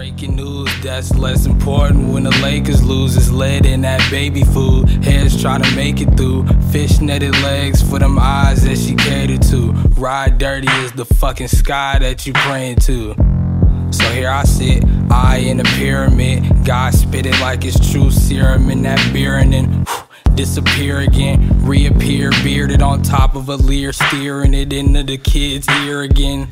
Breaking news, that's less important when the Lakers lose. It's lead in that baby food. Heads trying to make it through. Fish netted legs for them eyes that she catered to. Ride dirty is the fucking sky that you praying to. So here I sit, eye in a pyramid. God spit it like it's true serum in that beer and then disappear again. Reappear bearded on top of a leer, steering it into the kid's ear again.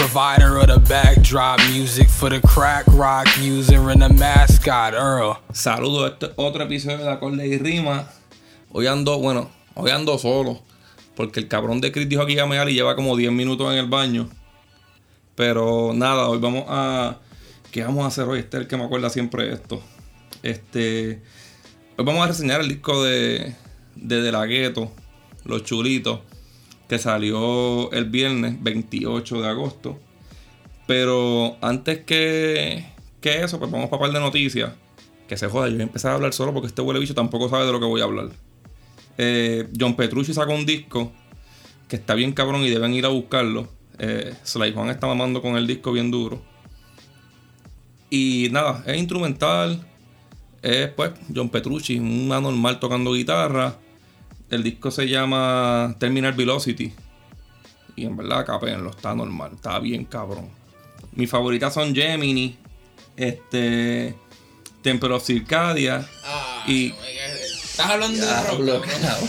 Provider of backdrop music for the crack rock user and the mascot Earl. Saludos este otro episodio de Acorde y Rima. Hoy ando, bueno, hoy ando solo. Porque el cabrón de Chris dijo que iba a mear y lleva como 10 minutos en el baño. Pero nada, hoy vamos a. ¿Qué vamos a hacer hoy? Este es el que me acuerda siempre esto. Este. Hoy vamos a reseñar el disco de. De De La Ghetto, Los Chulitos. Que salió el viernes 28 de agosto. Pero antes que. Que eso, pues vamos para par de noticias. Que se joda, yo voy a empezar a hablar solo porque este huele bicho tampoco sabe de lo que voy a hablar. Eh, John Petrucci sacó un disco que está bien cabrón y deben ir a buscarlo. Eh, Sly Juan está mamando con el disco bien duro. Y nada, es instrumental. Es pues John Petrucci, un anormal tocando guitarra. El disco se llama Terminal Velocity. Y en verdad, capenlo, está normal, está bien cabrón. Mis favoritas son Gemini, este, Temple of Circadia y Estás hablando de rock, cabrón.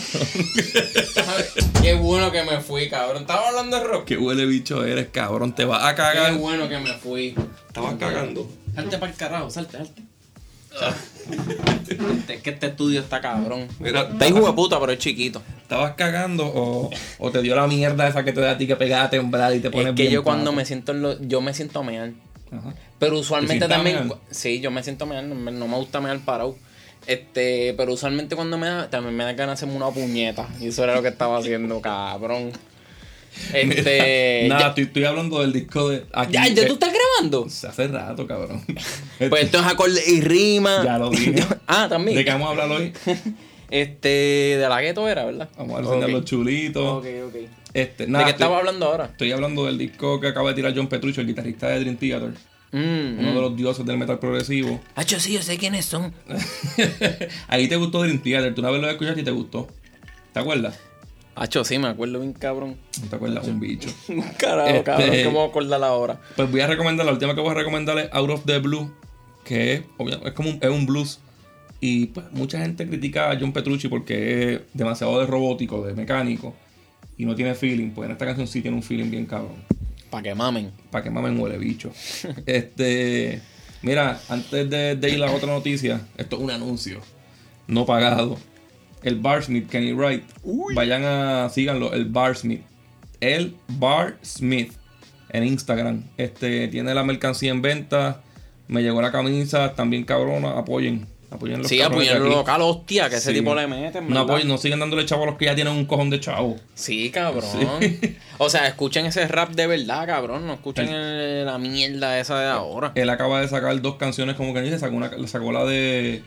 Qué bueno que me fui, cabrón. Estaba hablando de rock. qué huele bicho eres, cabrón, te vas a Qué cagar. bueno que me fui. Estabas cagando. Salte para el carajo, salte, salte. Es que este estudio está cabrón. Mira, Está hijo de puta, pero es chiquito. ¿Estabas cagando o, o te dio la mierda esa que te da a ti que pega a temblar y te pones Es que bien yo cuando me siento en lo, yo me siento a mear. Ajá. Pero usualmente ¿Te sientas a también. Sí, yo me siento a mear, no me, no me gusta mear parado. Este, pero usualmente cuando me da, también me da ganas de hacerme una puñeta. Y eso era lo que estaba haciendo, cabrón. Este. Nada, estoy, estoy hablando del disco de. Aquí, ya, ya tú estás grabando. Hace rato, cabrón. Pues esto es acorde y rima. Ya lo dije. ah, también. ¿De qué vamos a hablar hoy? Este, de la gueto era, ¿verdad? Vamos a enseñar los chulitos. Ok, ok. Este, ¿De nada, qué estoy, estaba hablando ahora? estoy hablando del disco que acaba de tirar John Petrucci, el guitarrista de Dream Theater. Mm, Uno mm. de los dioses del metal progresivo. Hacho, sí, yo sé quiénes son. Ahí te gustó Dream Theater. Tú una vez lo escuchaste y te gustó. ¿Te acuerdas? Hacho, sí, me acuerdo bien cabrón. No te acuerdas, un bicho. Carajo, Este- cabrón, ¿cómo voy a acordar ahora? Pues voy a recomendar, la última que voy a recomendar es Out of the Blue, que es, es como un, es un blues. Y pues mucha gente critica a John Petrucci porque es demasiado de robótico, de mecánico, y no tiene feeling. Pues en esta canción sí tiene un feeling bien cabrón. Para que mamen. Para que mamen huele bicho. este, mira, antes de, de ir a la otra noticia, esto es un anuncio no pagado. El Barsmith, Kenny Wright. Vayan a, síganlo, el Barsmith. El Barsmith en Instagram. Este, tiene la mercancía en venta. Me llegó la camisa, también cabrona. Apoyen. Apoyen los Sí, apoyar lo local, hostia, que ese tipo le mete. No apoyen, no sigan dándole chavo a los que ya tienen un cojón de chavo. Sí, cabrón. Sí. O sea, escuchen ese rap de verdad, cabrón. No escuchen el- la mierda esa de ahora. Él acaba de sacar dos canciones, como que dice, sacó, una, sacó la de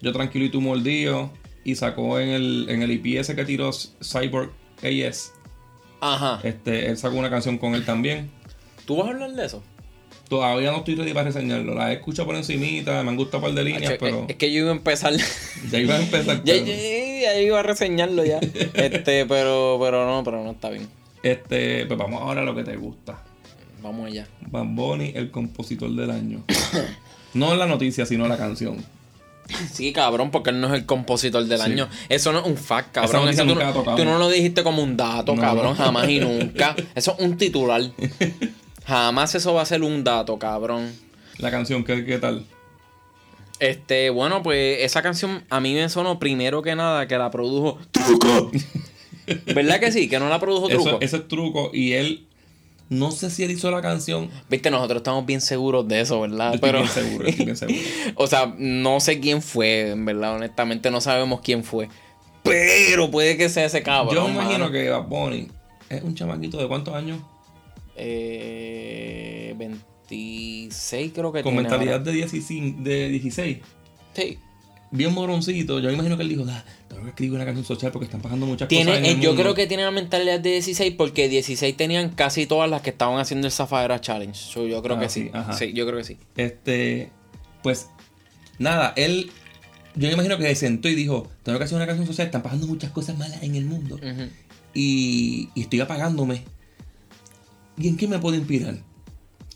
Yo Tranquilo y Tú Mordido. Y sacó en el, en el EP ese que tiró Cyborg AS. Ajá. Este, él sacó una canción con él también. ¿Tú vas a hablar de eso? Todavía no estoy ready para reseñarlo. La he escuchado por encimita, me han gustado un par de líneas, pero es, es que yo iba a empezar. ya iba a empezar. ya, pero- ya- ya iba a reseñarlo ya. este, pero, pero no, pero no está bien. Este, pues vamos ahora a lo que te gusta. Vamos allá. Bad Bunny, el compositor del año. no la noticia, sino la canción. Sí, cabrón, porque él no es el compositor del Sí. año. Eso no es un fact, cabrón. Eso tú, no, tocamos. tú no lo dijiste como un dato, No. cabrón, jamás y nunca. Eso es un titular. Jamás eso va a ser un dato, cabrón. La canción, ¿qué, qué tal? Este, bueno, pues esa canción a mí me sonó primero que nada que la produjo Truco. ¿Verdad que sí? Que no la produjo Truco. Eso, ese es truco. Y él, no sé si él hizo la canción. Viste, nosotros estamos bien seguros de eso, ¿verdad? Estoy Pero, bien seguro, estoy bien seguro. o sea, no sé quién fue, en verdad, honestamente no sabemos quién fue. Pero puede que sea ese cabrón. Yo me imagino que Bad Bunny es un chamaquito de cuántos años? Eh, 26 creo que Con tiene mentalidad ahora. de 16, de 16. Sí. bien moroncito. Yo me imagino que él dijo, tengo que escribir una canción social porque están pasando muchas Tiene, cosas. en el eh, yo mundo". creo que tiene la mentalidad de 16 porque 16 tenían casi todas las que estaban haciendo el Zafadera Challenge. So, yo creo Ah, que sí, sí. yo creo que sí. Este, pues, nada, él, yo me imagino que se sentó y dijo, tengo que hacer una canción social, están pasando muchas cosas malas en el mundo y, y estoy apagándome. ¿Y en qué me puedo inspirar?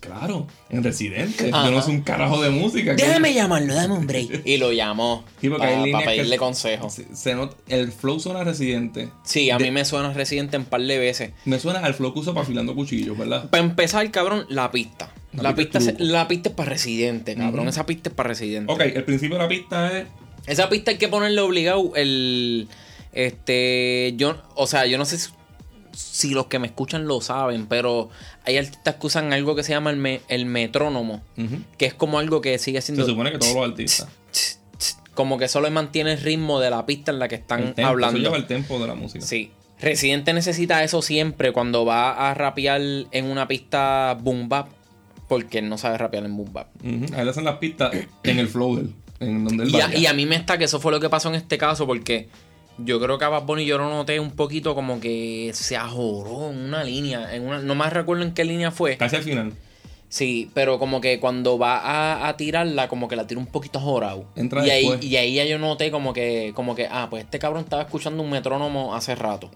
Claro, en Residente. Ajá. Yo no soy un carajo de música. Déjame llamarlo, dame un break. Y lo llamó Sí, para que- pedirle consejo. Se, se nota- el flow suena a Residente. Sí, a De- mí me suena residente en par de veces. Me suena al flow que uso para afilando cuchillos, ¿verdad? Para empezar, cabrón, la pista. La La, pista pista, es la pista es para residente, cabrón. Esa pista es para residente. Ok, el principio de la pista es. Esa pista hay que ponerle obligado el. Este. Yo. O sea, yo no sé si, si los que me escuchan lo saben, pero hay artistas que usan algo que se llama el, me- el metrónomo. Que es como algo que sigue Se siendo. supone que todos los artistas. Como que solo mantiene el ritmo de la pista en la que están El tempo, hablando. Eso lleva el tempo de la música. Sí. Residente necesita eso siempre cuando va a rapear en una pista boom bap. Porque él no sabe rapear en boom bap. Ujú. Ahí le hacen las pistas en el flow del. En donde él Y a, y a mí me está que eso fue lo que pasó en este caso porque yo creo que a Bad Bunny yo lo noté un poquito como que se ajoró en una línea. En una, no más recuerdo en qué línea fue. Casi al final. Sí, pero como que cuando va a, a tirarla, como que la tira un poquito ajorado. Entra y ahí, y ahí ya yo noté como que, como que, ah, pues este cabrón estaba escuchando un metrónomo hace rato.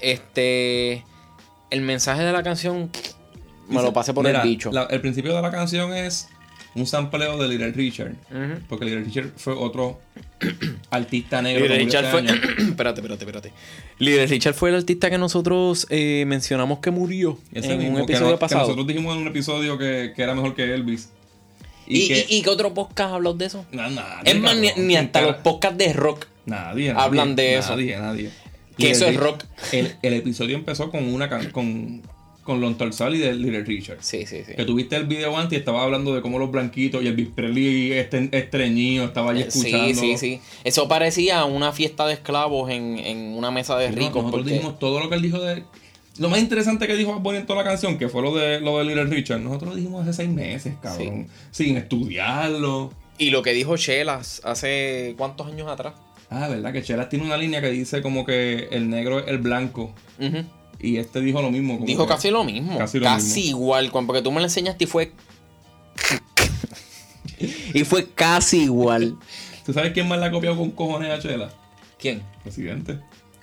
Este. El mensaje de la canción me Dice, lo pasé por mira, el bicho. la- el principio de la canción es un sampleo de Little Richard. Porque Little Richard fue otro artista negro. Little Richard este fue. año. espérate, espérate, espérate. Little Richard fue el artista que nosotros eh, mencionamos que murió Ese en mismo, un que episodio que pasado. nosotros dijimos en un episodio que, que era mejor que Elvis. ¿Y, que, y, y qué otro podcast habló de eso? Na- nadie, es más, ni, hasta Cara- los podcasts de rock. Nadie, hablan nadie, de eso. Nadie, nadie. Que eso es rock. El, el episodio empezó con una con, con Lon Torsal y de Little Richard. Sí, sí, sí. Que tuviste el video antes y estaba hablando de cómo los blanquitos y el Big Presley este, estreñido estaba ahí escuchando. Sí, sí, sí. Eso parecía una fiesta de esclavos en, en una mesa de ricos. nosotros porque dijimos todo lo que él dijo de. Lo más interesante que dijo Bunny en toda la canción, que fue lo de lo de Little Richard, nosotros lo dijimos hace seis meses, cabrón. Sin estudiarlo. Y lo que dijo Chelas hace cuántos años atrás. Ah, verdad que Chelas tiene una línea que dice como que el negro es el blanco. Ujú. Y este dijo lo mismo. como Dijo que- casi lo mismo. Casi Casi, lo mismo. igual. cuan- Porque tú me lo enseñaste y fue. y fue casi igual. ¿Tú sabes quién más la ha copiado con cojones a Chela? ¿Quién? Presidente.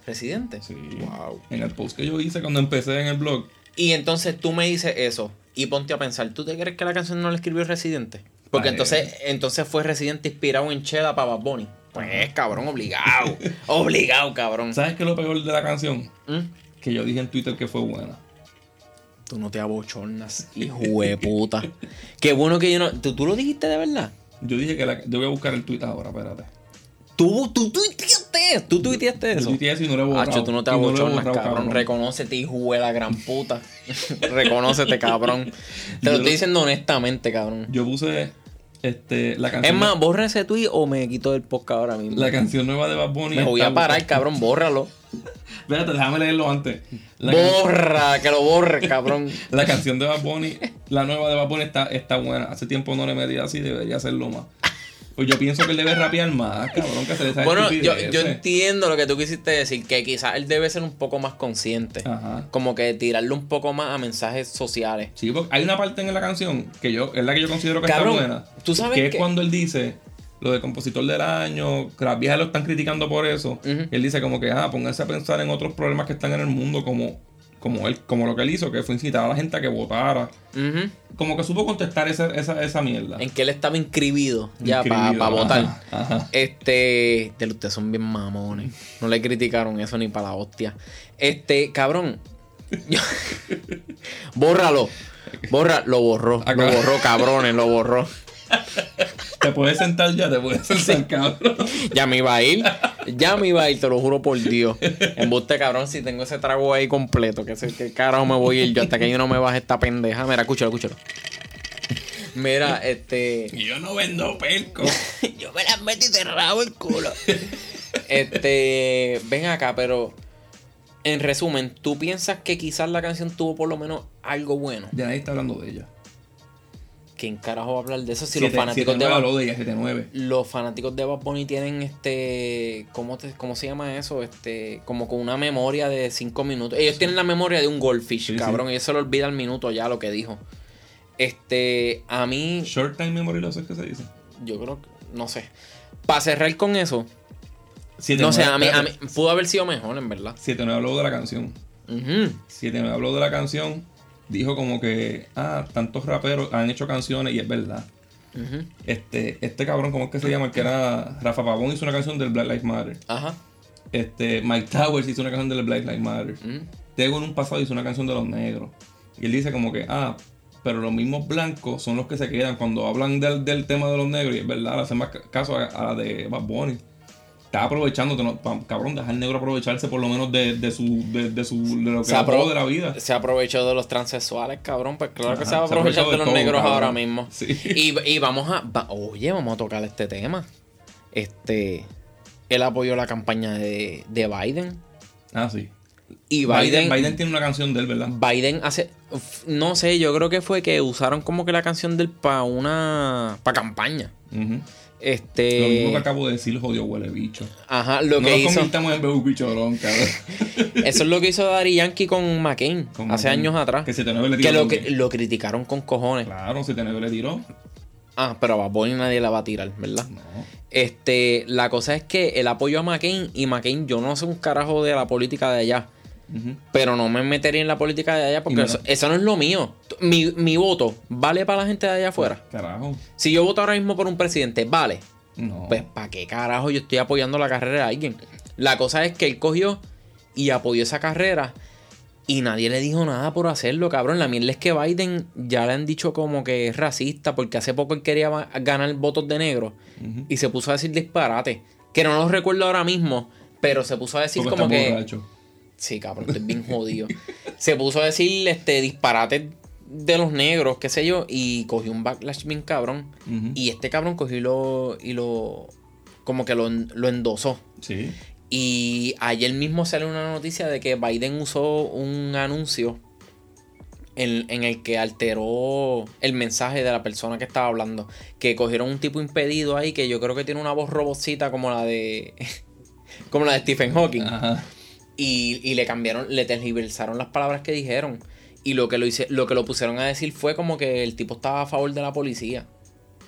¿Residente? Sí. Wow. En el post que yo hice cuando empecé en el blog. Y entonces tú me dices eso. Y ponte a pensar, ¿tú te crees que la canción no la escribió Residente? Porque entonces, entonces fue Residente inspirado en Chela para Bad Bunny. Pues cabrón, obligado. obligado, cabrón. ¿Sabes qué es lo peor de la canción? ¿Mm? Que yo dije en Twitter que fue buena. Tú no te abochornas, hijo de puta. Qué bueno que yo no. ¿Tú, tú lo dijiste de verdad? Yo dije que la. Yo voy a buscar el tweet ahora, espérate. Tú, tú tuiteaste. Tú tuiteaste Yo eso. tuiteé eso y no lo he borrado. Tú no te abochornas, borrado, cabrón. Reconócete, hijo de la gran puta. Reconócete, cabrón. Te Yo lo estoy diciendo honestamente, cabrón. Yo puse este, la Es canción. más, borra ese tweet o me quito del podcast ahora mismo. La canción nueva de Bad Bunny. Me voy a parar, cabrón, bórralo. Espérate, déjame leerlo antes. La, can- Borra, que lo borre, cabrón. la canción de Bad Bunny, la nueva de Bad Bunny está, está buena. Hace tiempo no le metía así, debería hacerlo más. Pues yo pienso que él debe rapear más, cabrón, que se le Bueno, yo, yo entiendo lo que tú quisiste decir, que quizás él debe ser un poco más consciente. Ajá. Como que tirarle un poco más a mensajes sociales. Sí, porque hay una parte en la canción que yo, es la que yo considero que Cabrón, está buena. tú sabes que es que- cuando él dice lo de compositor del año, que las viejas lo están criticando por eso. Y él dice como que, ah, pónganse a pensar en otros problemas que están en el mundo, como, como él, como lo que él hizo, que fue incitar a la gente a que votara. Como que supo contestar esa, esa, esa mierda. En que él estaba inscribido ya para Inscribido, votar. ajá, ajá. Este. De ustedes son bien mamones. No le criticaron eso ni para la hostia. Este, cabrón. Bórralo. Borra, lo borró. Acá. Lo borró, cabrones, lo borró. Te puedes sentar ya, te puedes sentar, cabrón. Ya me iba a ir. Ya me iba a ir, te lo juro por Dios. Embuste, cabrón, si tengo ese trago ahí completo, que sé qué carajo me voy a ir yo hasta que yo no me baje esta pendeja. Mira, escúchalo, escúchalo. Mira, este. Y yo no vendo perco. Yo me las metí cerrado el culo. Este, ven acá, pero en resumen, ¿tú piensas que quizás la canción tuvo por lo menos algo bueno? Ya nadie está hablando de ella. ¿Quién carajo va a hablar de eso? Si los fanáticos siete de Bad 7-9. los fanáticos de Bad Bunny tienen este. ¿cómo, te- ¿Cómo se llama eso? Este. Como con una memoria de 5 minutos. Ellos tienen la memoria de un goldfish, Sí, cabrón. Y ellos se lo olvida al minuto ya lo que dijo. Este. A mí. Short time memory loss es que se dice. Yo creo que. No sé. Para cerrar con eso. 7-9, No sé, a mí, a mí. Pudo haber sido mejor, en verdad. 7-9 habló de la canción. Ujú. 7-9 habló de la canción. Dijo como que, ah, tantos raperos han hecho canciones y es verdad. Ujú. Este, este cabrón, ¿cómo es que se llama? El que era Rafa Pavón hizo una canción del Black Lives Matter. Ajá. Este, Mike Towers hizo una canción del Black Lives Matter. Tego en un pasado hizo una canción de los negros. Y él dice como que, ah, pero los mismos blancos son los que se quedan cuando hablan del, del tema de los negros. Y es verdad, le hacen más ca- caso a, a la de Bad Bunny. Está aprovechando, cabrón, deja al negro aprovecharse por lo menos de, de su, de, de su, de lo que Se, apro- de la vida. se aprovechó de los transexuales, cabrón. Pues claro que se va a aprovechar de de los todo, negros cabrón. ahora mismo. Sí. Y, y vamos a. va- oye, vamos a tocar este tema. Este. Él apoyó la campaña de, de Biden. Ah, sí. Y Biden, Biden. Biden tiene una canción de él, ¿verdad? Biden hace. No sé, yo creo que fue que usaron como que la canción del para una. para campaña. Ujú. Este. Lo mismo que acabo de decir, jodido huele bicho. Ajá, lo no que nos hizo. convirtamos en bebé bichorón, cabrón. Eso es lo que hizo Daddy Yankee con McCain Con hace McCain. años atrás. Que 7-9 le Que tiró lo, que lo criticaron con cojones. Claro, 7-9 le tiró. Ah, pero a Bad Bunny nadie la va a tirar, ¿verdad? No. Este, la cosa es que él apoyó a McCain y McCain, yo no sé un carajo de la política de allá. Pero no me metería en la política de allá porque eso, eso no es lo mío. Mi, mi voto vale para la gente de allá afuera. Carajo. Si yo voto ahora mismo por un presidente, vale. No. Pues, ¿para qué carajo yo estoy apoyando la carrera de alguien? La cosa es que él cogió y apoyó esa carrera y nadie le dijo nada por hacerlo, cabrón. La mierda es que Biden ya le han dicho como que es racista porque hace poco él quería ganar votos de negro y se puso a decir disparate. Que no los recuerdo ahora mismo, pero se puso a decir Porque como que... borracho. Sí, cabrón, estoy bien jodido. Se puso a decir este disparate de los negros, qué sé yo, y cogió un backlash bien cabrón. Y este cabrón cogió y lo. Y lo como que lo, lo endosó. Sí. Y ayer mismo salió una noticia de que Biden usó un anuncio en, en el que alteró el mensaje de la persona que estaba hablando. Que cogieron un tipo impedido ahí que yo creo que tiene una voz robocita como la de. como la de Stephen Hawking. Ajá. Y, y le cambiaron, le tergiversaron las palabras que dijeron. Y lo que lo hice, lo que lo pusieron a decir fue como que el tipo estaba a favor de la policía.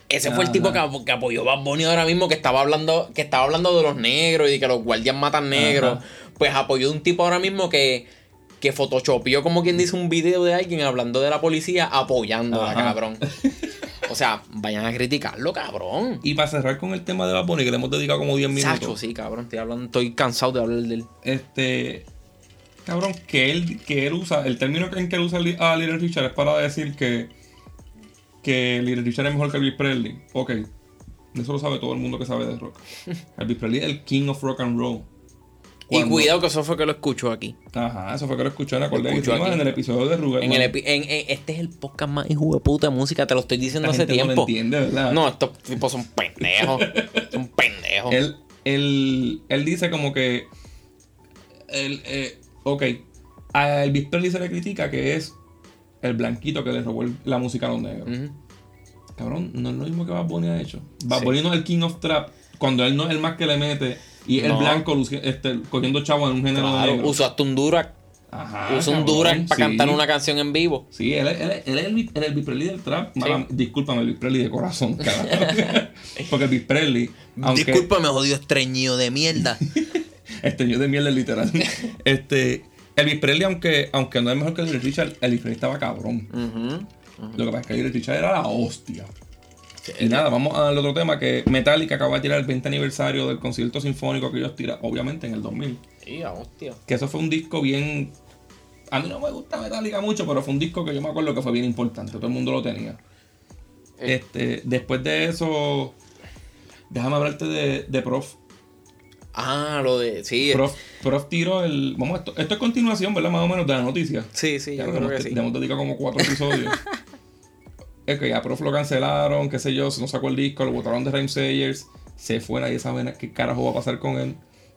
Ese fue el Ajá. tipo que, que apoyó Bad Bunny ahora mismo, que estaba hablando, que estaba hablando de los negros y de que los guardias matan negros. Ajá. Pues apoyó de un tipo ahora mismo que, que photoshopeó como quien dice un video de alguien hablando de la policía apoyándola, Ajá. cabrón. O sea, vayan a criticarlo, cabrón. Y para cerrar con el tema de Bad Bunny, que le hemos dedicado como 10 minutos. Sacho, sí, cabrón. Estoy hablando, estoy cansado de hablar del. Este. Cabrón, que él, que él usa. El término en que él usa a Little Richard es para decir que. Que Little Richard es mejor que Elvis Presley. Ok. Eso lo sabe todo el mundo que sabe de rock. Elvis Presley es el king of rock and roll. Y cuidado que eso fue que lo escucho aquí. Ajá, eso fue que lo escuché en aquí. en el episodio de Ruger. En el epi- en- en- este es el podcast más hijo de puta de música, te lo estoy diciendo La hace gente no lo tiempo. entiende, ¿verdad? No, estos tipos son pendejos. son pendejos. Él, él, él dice como que. El, eh, ok. A Elvis Presley se le critica que es el blanquito que le robó el- la música a los negros. Cabrón, no es lo mismo que Bad Bunny ha hecho. Bad Sí. Bunny no es el King of Trap. Cuando él no es el más que le mete. Y el No. blanco este, cogiendo chavo en un género Claro, negro. usó hasta un Durac. Ajá, usó un Durac para sí. cantar una canción en vivo. Sí, él, es- él, es- él es el, el Elvis Presley del trap. Mala- discúlpame, Elvis Presley de corazón. Porque Elvis Presley, aunque Discúlpame, jodido estreñido de mierda. yo de mierda literal. este, Elvis Presley, aunque, aunque no es mejor que Little Richard, Elvis Presley estaba cabrón. Ujú. Lo que pasa es que Little Richard era la hostia. Y nada, vamos al otro tema que Metallica acaba de tirar el 20 aniversario del concierto sinfónico que ellos tiran, obviamente en el 2000. Sí, hostia. Que eso fue un disco bien... A mí no me gusta Metallica mucho, pero fue un disco que yo me acuerdo que fue bien importante. Todo el mundo lo tenía. Eh. Este, después de eso, déjame hablarte de, de Prof. Ah, lo de. Sí, Prof, Prof tiró el... Vamos, esto, esto es continuación, ¿verdad? Más o menos de la noticia. sí, sí, Ya yo creo hemos, que sí. hemos dedicado como cuatro episodios. es que a Prof lo cancelaron, qué sé yo, se nos sacó el disco, lo botaron de Sayers, se fue, nadie sabe qué carajo va a pasar con él.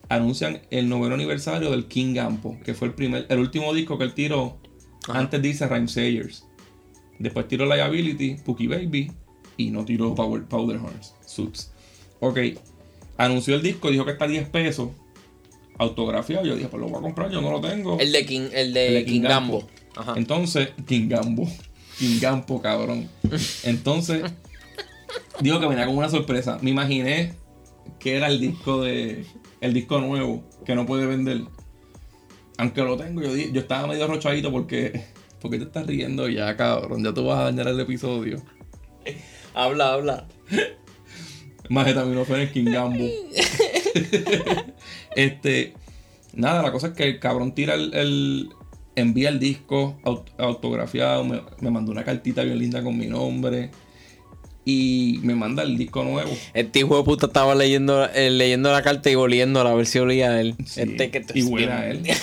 Anuncian el noveno aniversario del King Gampo, que fue el primer, el último disco que él tiró Ajá. antes de irse a Sayers. Después tiró Liability, Pookie Baby y no tiró Power, Powder Horns, Suits. Ok, anunció el disco, dijo que está a 10 pesos. Autografiado, yo dije, pues lo voy a comprar, yo no lo tengo. El de King, el de, El de King Gambo. Ajá. Entonces, Kingambo. Kingampo, cabrón. Entonces, digo que venía como una sorpresa. Me imaginé que era el disco de. El disco nuevo que no puede vender. Aunque lo tengo, yo, yo estaba medio arrochadito porque. ¿Por qué te estás riendo ya, cabrón? Ya tú vas a dañar el episodio. Habla, habla. Más en el Kingambo. este. Nada, la cosa es que el cabrón tira el. el- envía el disco aut- autografiado. Me, me mandó una cartita bien linda con mi nombre. Y me manda el disco nuevo. Este hijo de puta estaba leyendo, eh, leyendo la carta y oliéndola a ver si olía a él. Sí, Este que y huele a él.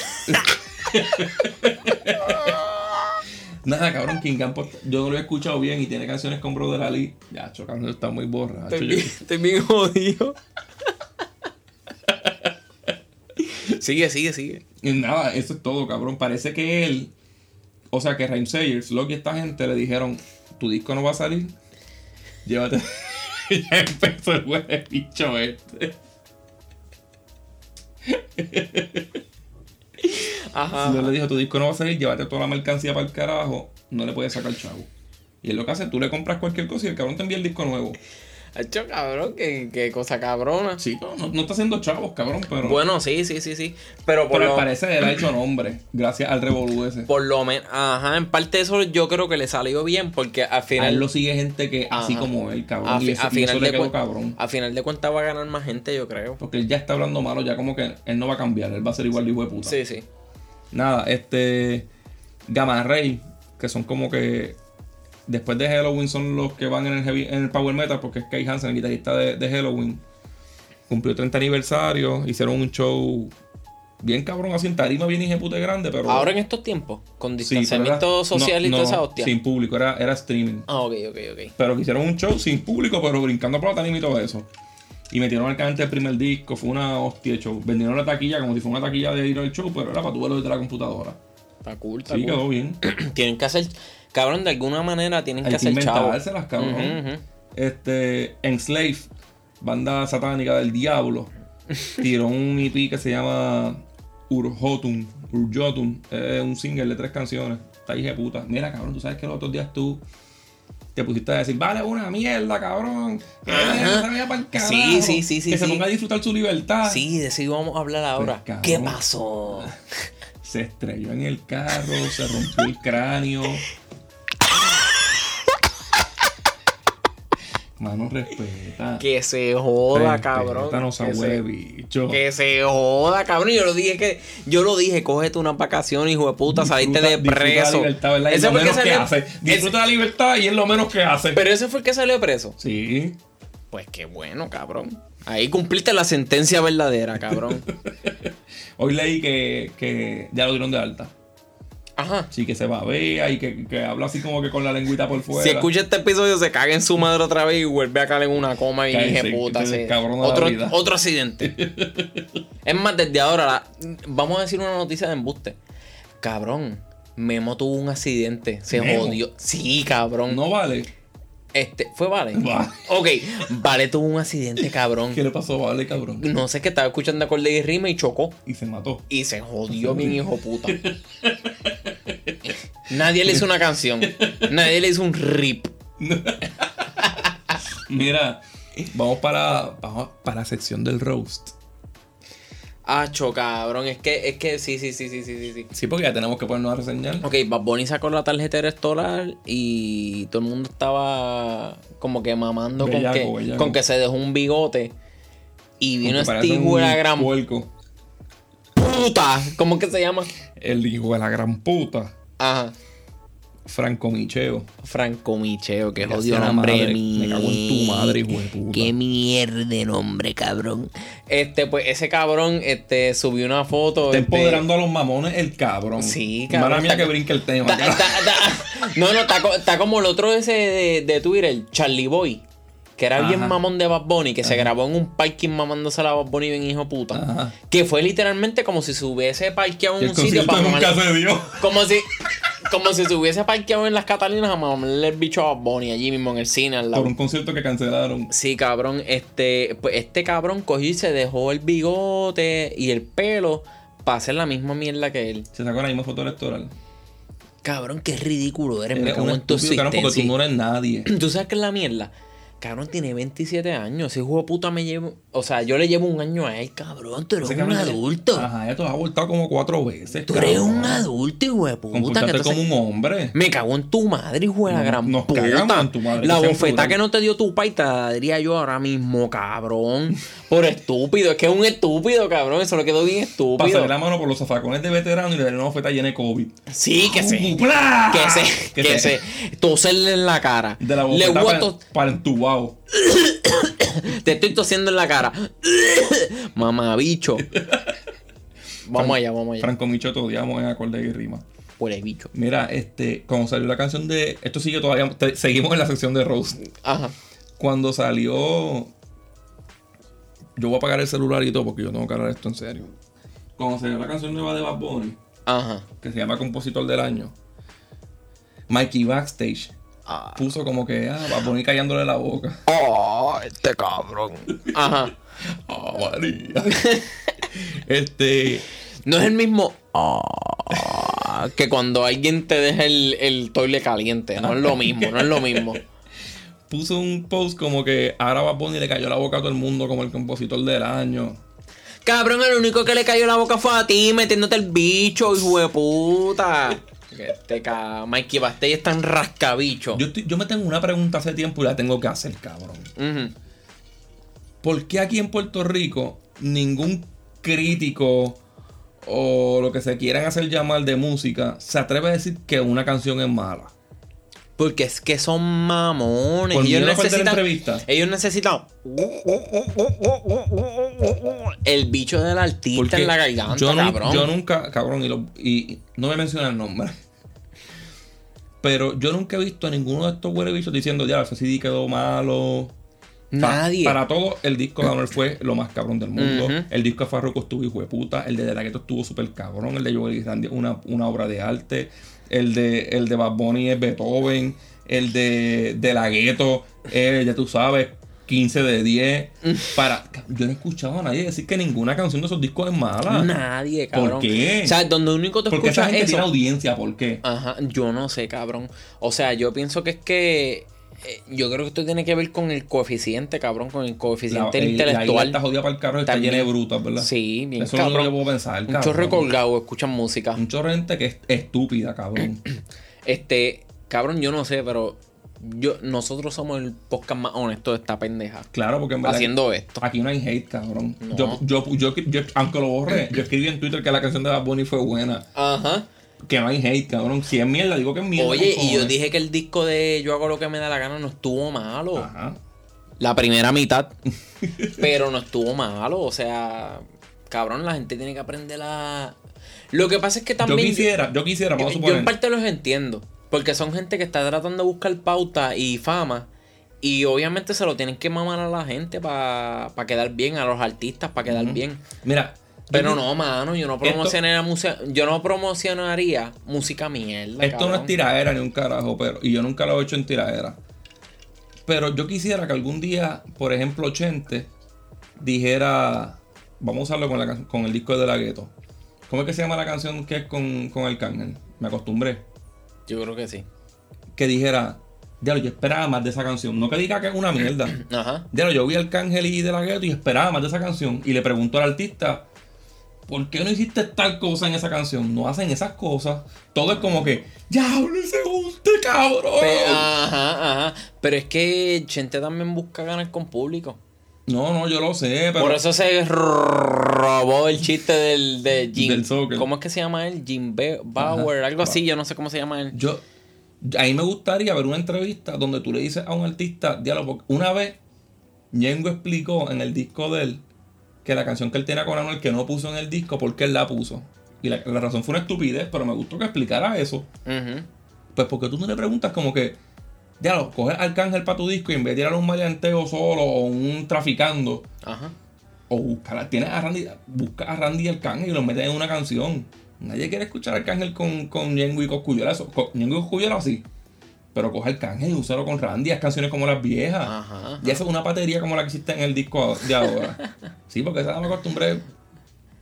Nada, cabrón, King Campo, yo no lo he escuchado bien y tiene canciones con Brother Ali. Ya, chocando, está muy borracho. Estoy Yo- estoy bien jodido. Sigue, sigue, sigue. Y nada, eso es todo, cabrón. Parece que él, o sea, que Rhyme Sayers, Loki y esta gente le dijeron, tu disco no va a salir, llévate. ya empezó el huele bicho este. Ajá. Yo le dijo, tu disco no va a salir, llévate toda la mercancía para el carajo, no le puedes sacar chavo. Y él lo que hace, tú le compras cualquier cosa y el cabrón te envía el disco nuevo. Hecho, cabrón, qué, qué cosa cabrona. Sí, no, no, está haciendo chavos, cabrón, pero... Bueno, sí, sí, sí, sí. Pero por pero lo, parecer él ha hecho nombre, gracias al revolú ese. por lo menos, ajá, en parte eso yo creo que le salió bien porque al A él final, lo sigue gente que así como él, cabrón. a, y eso, a y eso final le de quedó cabrón. a final de cuentas va a ganar más gente, yo creo. Porque él ya está hablando malo, ya como que él no va a cambiar, él va a ser igual de hijo de puta. Sí, sí. Nada, este. Gamma Ray, que son como que. Después de Halloween son los que van en el, heavy- en el Power Metal, porque es Kay Hansen, el guitarrista de, de Halloween. Cumplió 30 aniversario, hicieron un show bien cabrón, así en tarima, bien puta grande, pero. Ahora en estos tiempos, con Sí, distanciamiento era- social no, y toda no, esa hostia. Sin público, era, era streaming. Ah, ok, ok, ok. Pero que hicieron un show sin público, pero brincando por la tarima y todo eso. Y metieron al cante el primer disco, fue una hostia de show. Vendieron la taquilla como si fuera una taquilla de ir al show, pero era para tu verlo desde la computadora. Está cool, está Sí, cool. quedó bien. Tienen que hacer, cabrón, de alguna manera tienen Hay que que hacer chavo. inventárselas, cabrón. Ujú, ujú. Este, Enslave, banda satánica del diablo, tiró un EP que se llama Urjotun. Urjotun, es un single de tres canciones. Está hija de puta. Mira, cabrón, tú sabes que los otros días tú te pusiste a decir, vale una mierda, cabrón. Que Sí, sí, sí, sí, Que se ponga a disfrutar su libertad. Sí, de eso íbamos a hablar ahora. cabrón. ¿Qué pasó? Se estrelló en el carro, se rompió el cráneo. Mano, respeta. Que se joda, Respeta, cabrón. No que, se, bicho. que se joda, cabrón. Yo lo dije que. Yo lo dije, cógete una vacación, hijo de puta, saliste de preso. la libertad, ¿verdad? Y Ese lo que menos que hace. Disfruta la libertad y es lo menos que hace. Pero ese fue el que salió de preso. Sí. Pues qué bueno, cabrón. Ahí cumpliste la sentencia verdadera, cabrón. Hoy leí que, que ya lo dieron de alta. Ajá. Sí, que se babea y que, que habla así como que con la lengüita por fuera. Si escucha este episodio, se caga en su madre otra vez y vuelve a caer en una coma y dije puta. sí. descabrona la Otro, vida. otro accidente. es más, desde ahora, la- vamos a decir una noticia de embuste. Cabrón, Memo tuvo un accidente. Se ¿Memo? jodió. Sí, cabrón. No vale. Este, ¿fue Vale? Ok, Vale tuvo un accidente, cabrón. ¿Qué le pasó a Vale, cabrón? No sé qué estaba escuchando acorde y rima y chocó. Y se mató. Y se jodió bien hijo puta. Nadie le hizo una canción. Nadie le hizo un rip. Mira, vamos para, vamos para la sección del roast. Acho, cabrón. Es que, es que sí, sí, sí, sí, sí, sí, sí. Porque ya tenemos que ponernos a reseñar. Ok, Bad Bunny sacó la tarjeta electoral y todo el mundo estaba como que mamando Bellaco, con, que, bellaco. con que se dejó un bigote. Y vino este hijo de la gran puerco. puta. ¿Cómo que se llama? El hijo de la gran puta. Ajá. Franco Micheo. Franco Micheo, que la nombre mi. me cago en tu madre, hijo de puta. Qué mierda nombre, cabrón. Este, pues ese cabrón este, subió una foto. Está este, empoderando a los mamones el cabrón. Sí, cabrón. Mala mía que brinque el tema. Ta- ta- ta- no, no, está, co- está como el otro ese de, de Twitter, Charlie Boy. Que era bien Ajá. mamón de Bad Bunny, que se grabó en un parking mamándose a la Bad Bunny bien hijo puta. Ajá. Que fue literalmente como si se hubiese parqueado en un sitio para nunca mamar. se dio. Como si. Como si se hubiese parqueado en las Catalinas a mamarle el bicho a Bonnie allí mismo en el cine al lado. Por un concierto que cancelaron. Sí, cabrón. Este, pues este cabrón cogió y se dejó el bigote y el pelo para hacer la misma mierda que él. Se sacó la misma foto electoral. Cabrón, qué ridículo eres. Me Eres cago un en tu cabrón, porque tú no eres nadie. ¿Tú sabes qué es la mierda? Cabrón tiene 27 años. Ese hijo de puta me llevo. O sea, yo le llevo un año a él, cabrón. Tú eres un cabrón- adulto. Ajá, ya te has abortado como cuatro veces. Tú eres cabrón. un adulto, hijo de puta. que entonces- como un hombre. Me cago en tu madre, hijo de la Nos- gran nos puta. cagamos en tu madre, La bofeta que no te dio tu pai te la daría yo ahora mismo, cabrón. Por estúpido. Es que es un estúpido, cabrón. Eso le quedó bien estúpido. Pasarle la mano por los zafacones de veterano y le darle una oferta llena de COVID. Sí, que se. ¡Plá! Que se. Que se. Toserle en la cara. De la Le bofeta voy a para, tos- Te estoy tosiendo en la cara. Mamabicho. Vamos allá, vamos allá. Franco Micho te odiamos en acorde y rima. Huele bicho. Mira, este, cuando salió la canción de. Esto sigue todavía. te- seguimos en la sección de Rose. Ajá. Cuando salió. Yo voy a apagar el celular y todo porque yo tengo que hablar esto en serio. Cuando salió la canción nueva de Bad Bunny, Ajá. que se llama Compositor del Año, Mikey Backstage Ah. puso como que, ah, Bad Bunny callándole la boca. Oh, este cabrón. Ajá. Ah, María. este. No es el mismo ah, que cuando alguien te deja el, el toile caliente. No es lo mismo, no es lo mismo. Puso un post como que ahora Bad Bunny le cayó la boca a todo el mundo como el compositor del año. Cabrón, el único que le cayó la boca fue a ti, metiéndote el bicho, hijo de puta. Este ca... Mikey Basté es tan rascabicho. Yo, estoy- yo me tengo una pregunta hace tiempo y la tengo que hacer, cabrón. ¿Por qué aquí en Puerto Rico ningún crítico o lo que se quieran hacer llamar de música se atreve a decir que una canción es mala? Porque es que son mamones. Por ellos necesitan. Ellos necesitan. El bicho del artista Porque en la garganta, yo, cabrón. yo nunca, cabrón, y, lo- y no me menciona el nombre. Pero yo nunca he visto a ninguno de estos huele bichos diciendo, ya, ese CD quedó malo. Nadie. Para todo, el disco de Anuel fue lo más cabrón del mundo. El disco de Farruko estuvo hijo de puta. El de De La Ghetto estuvo súper cabrón. El de Joel Randy, una, una obra de arte. El de, el de Bad Bunny es Beethoven. El de, de La Ghetto, eh, ya tú sabes, 15 de 10. Para, yo no he escuchado a nadie decir que ninguna canción de esos discos es mala. Nadie, ¿Por cabrón. qué? O sea, donde único te Porque esa escuchas gente eso. tiene audiencia, ¿por qué? Ajá, yo no sé, cabrón. O sea, yo pienso que es que. Eh, yo creo que esto tiene que ver con el coeficiente, cabrón, con el coeficiente el- la intelectual. está jodida para el carro está llena de brutas, ¿verdad? Sí, bien Eso es lo que puedo pensar, Un cabrón. chorro colgado, escuchan música. Un chorro gente que es estúpida, cabrón. Este, cabrón, yo no sé, pero yo, nosotros somos el podcast más honesto de esta pendeja. Claro, porque en verdad Haciendo esto. aquí no hay hate, cabrón. No. Yo, yo, yo, yo- aunque lo borré, yo escribí en Twitter que la canción de Bad Bunny fue buena. Ajá. Que no hay hate, cabrón. Si es mierda, digo que es mierda. Oye, y yo dije que el disco de Yo hago lo que me da la gana no estuvo malo. Ajá. La primera mitad. pero no estuvo malo. O sea, cabrón, la gente tiene que aprender a. Lo que pasa es que Yo también. quisiera, yo quisiera, yo, vamos a yo en parte los entiendo. Porque son gente que está tratando de buscar pauta y fama. Y obviamente se lo tienen que mamar a la gente para quedar bien, a los artistas para quedar bien. Mira. Pero no, mano, yo no promocionaría música, yo no promocionaría música mierda. Esto no es tiraera ni un carajo, pero. Y yo nunca lo he hecho en tiraera. Pero yo quisiera que algún día, por ejemplo, Chente dijera. Vamos a usarlo con, la, con el disco de la gueto. ¿Cómo es que se llama la canción que es con, con Arcángel? Me acostumbré. Yo creo que sí. Que dijera. Diablo, yo esperaba más de esa canción. No que diga que es una mierda. Ajá. Diablo, yo vi al Arcángel y de la gueto y esperaba más de esa canción. Y le pregunto al artista. ¿Por qué no hiciste tal cosa en esa canción? No hacen esas cosas. Todo es como que. ¡Diablo, ese guste, cabrón! Pe- ajá, ajá. Pero es que Chente también busca ganar con público. No, no, yo lo sé, pero. Por eso se robó el chiste del de Jim. Del soccer. ¿Cómo es que se llama él? Jim Bauer, algo así, yo no sé cómo se llama él. Yo. A mí me gustaría ver una entrevista donde tú le dices a un artista, diálogo, una vez Ñengo explicó en el disco de él que la canción que él tiene con Anuel que no puso en el disco, porque él la puso. Y la, la razón fue una estupidez, pero me gustó que explicara eso. Ujú. Pues porque tú no le preguntas como que, diálogo, coge Arcángel para tu disco y en vez de tirar un maleanteo solo o un traficando, Ajá. o buscar, tienes a Randy, busca a Randy y Arcángel y los metes en una canción. Nadie quiere escuchar a Arcángel con, con Ñengo y Cosculluela. Eso- con Ñengo y Cosculluela sí. Pero coge Arcángel y úsalo con Randy. Haz canciones como las viejas. Ajá, Y eso es una batería como la que existe en el disco de ahora. sí, porque esa me acostumbré.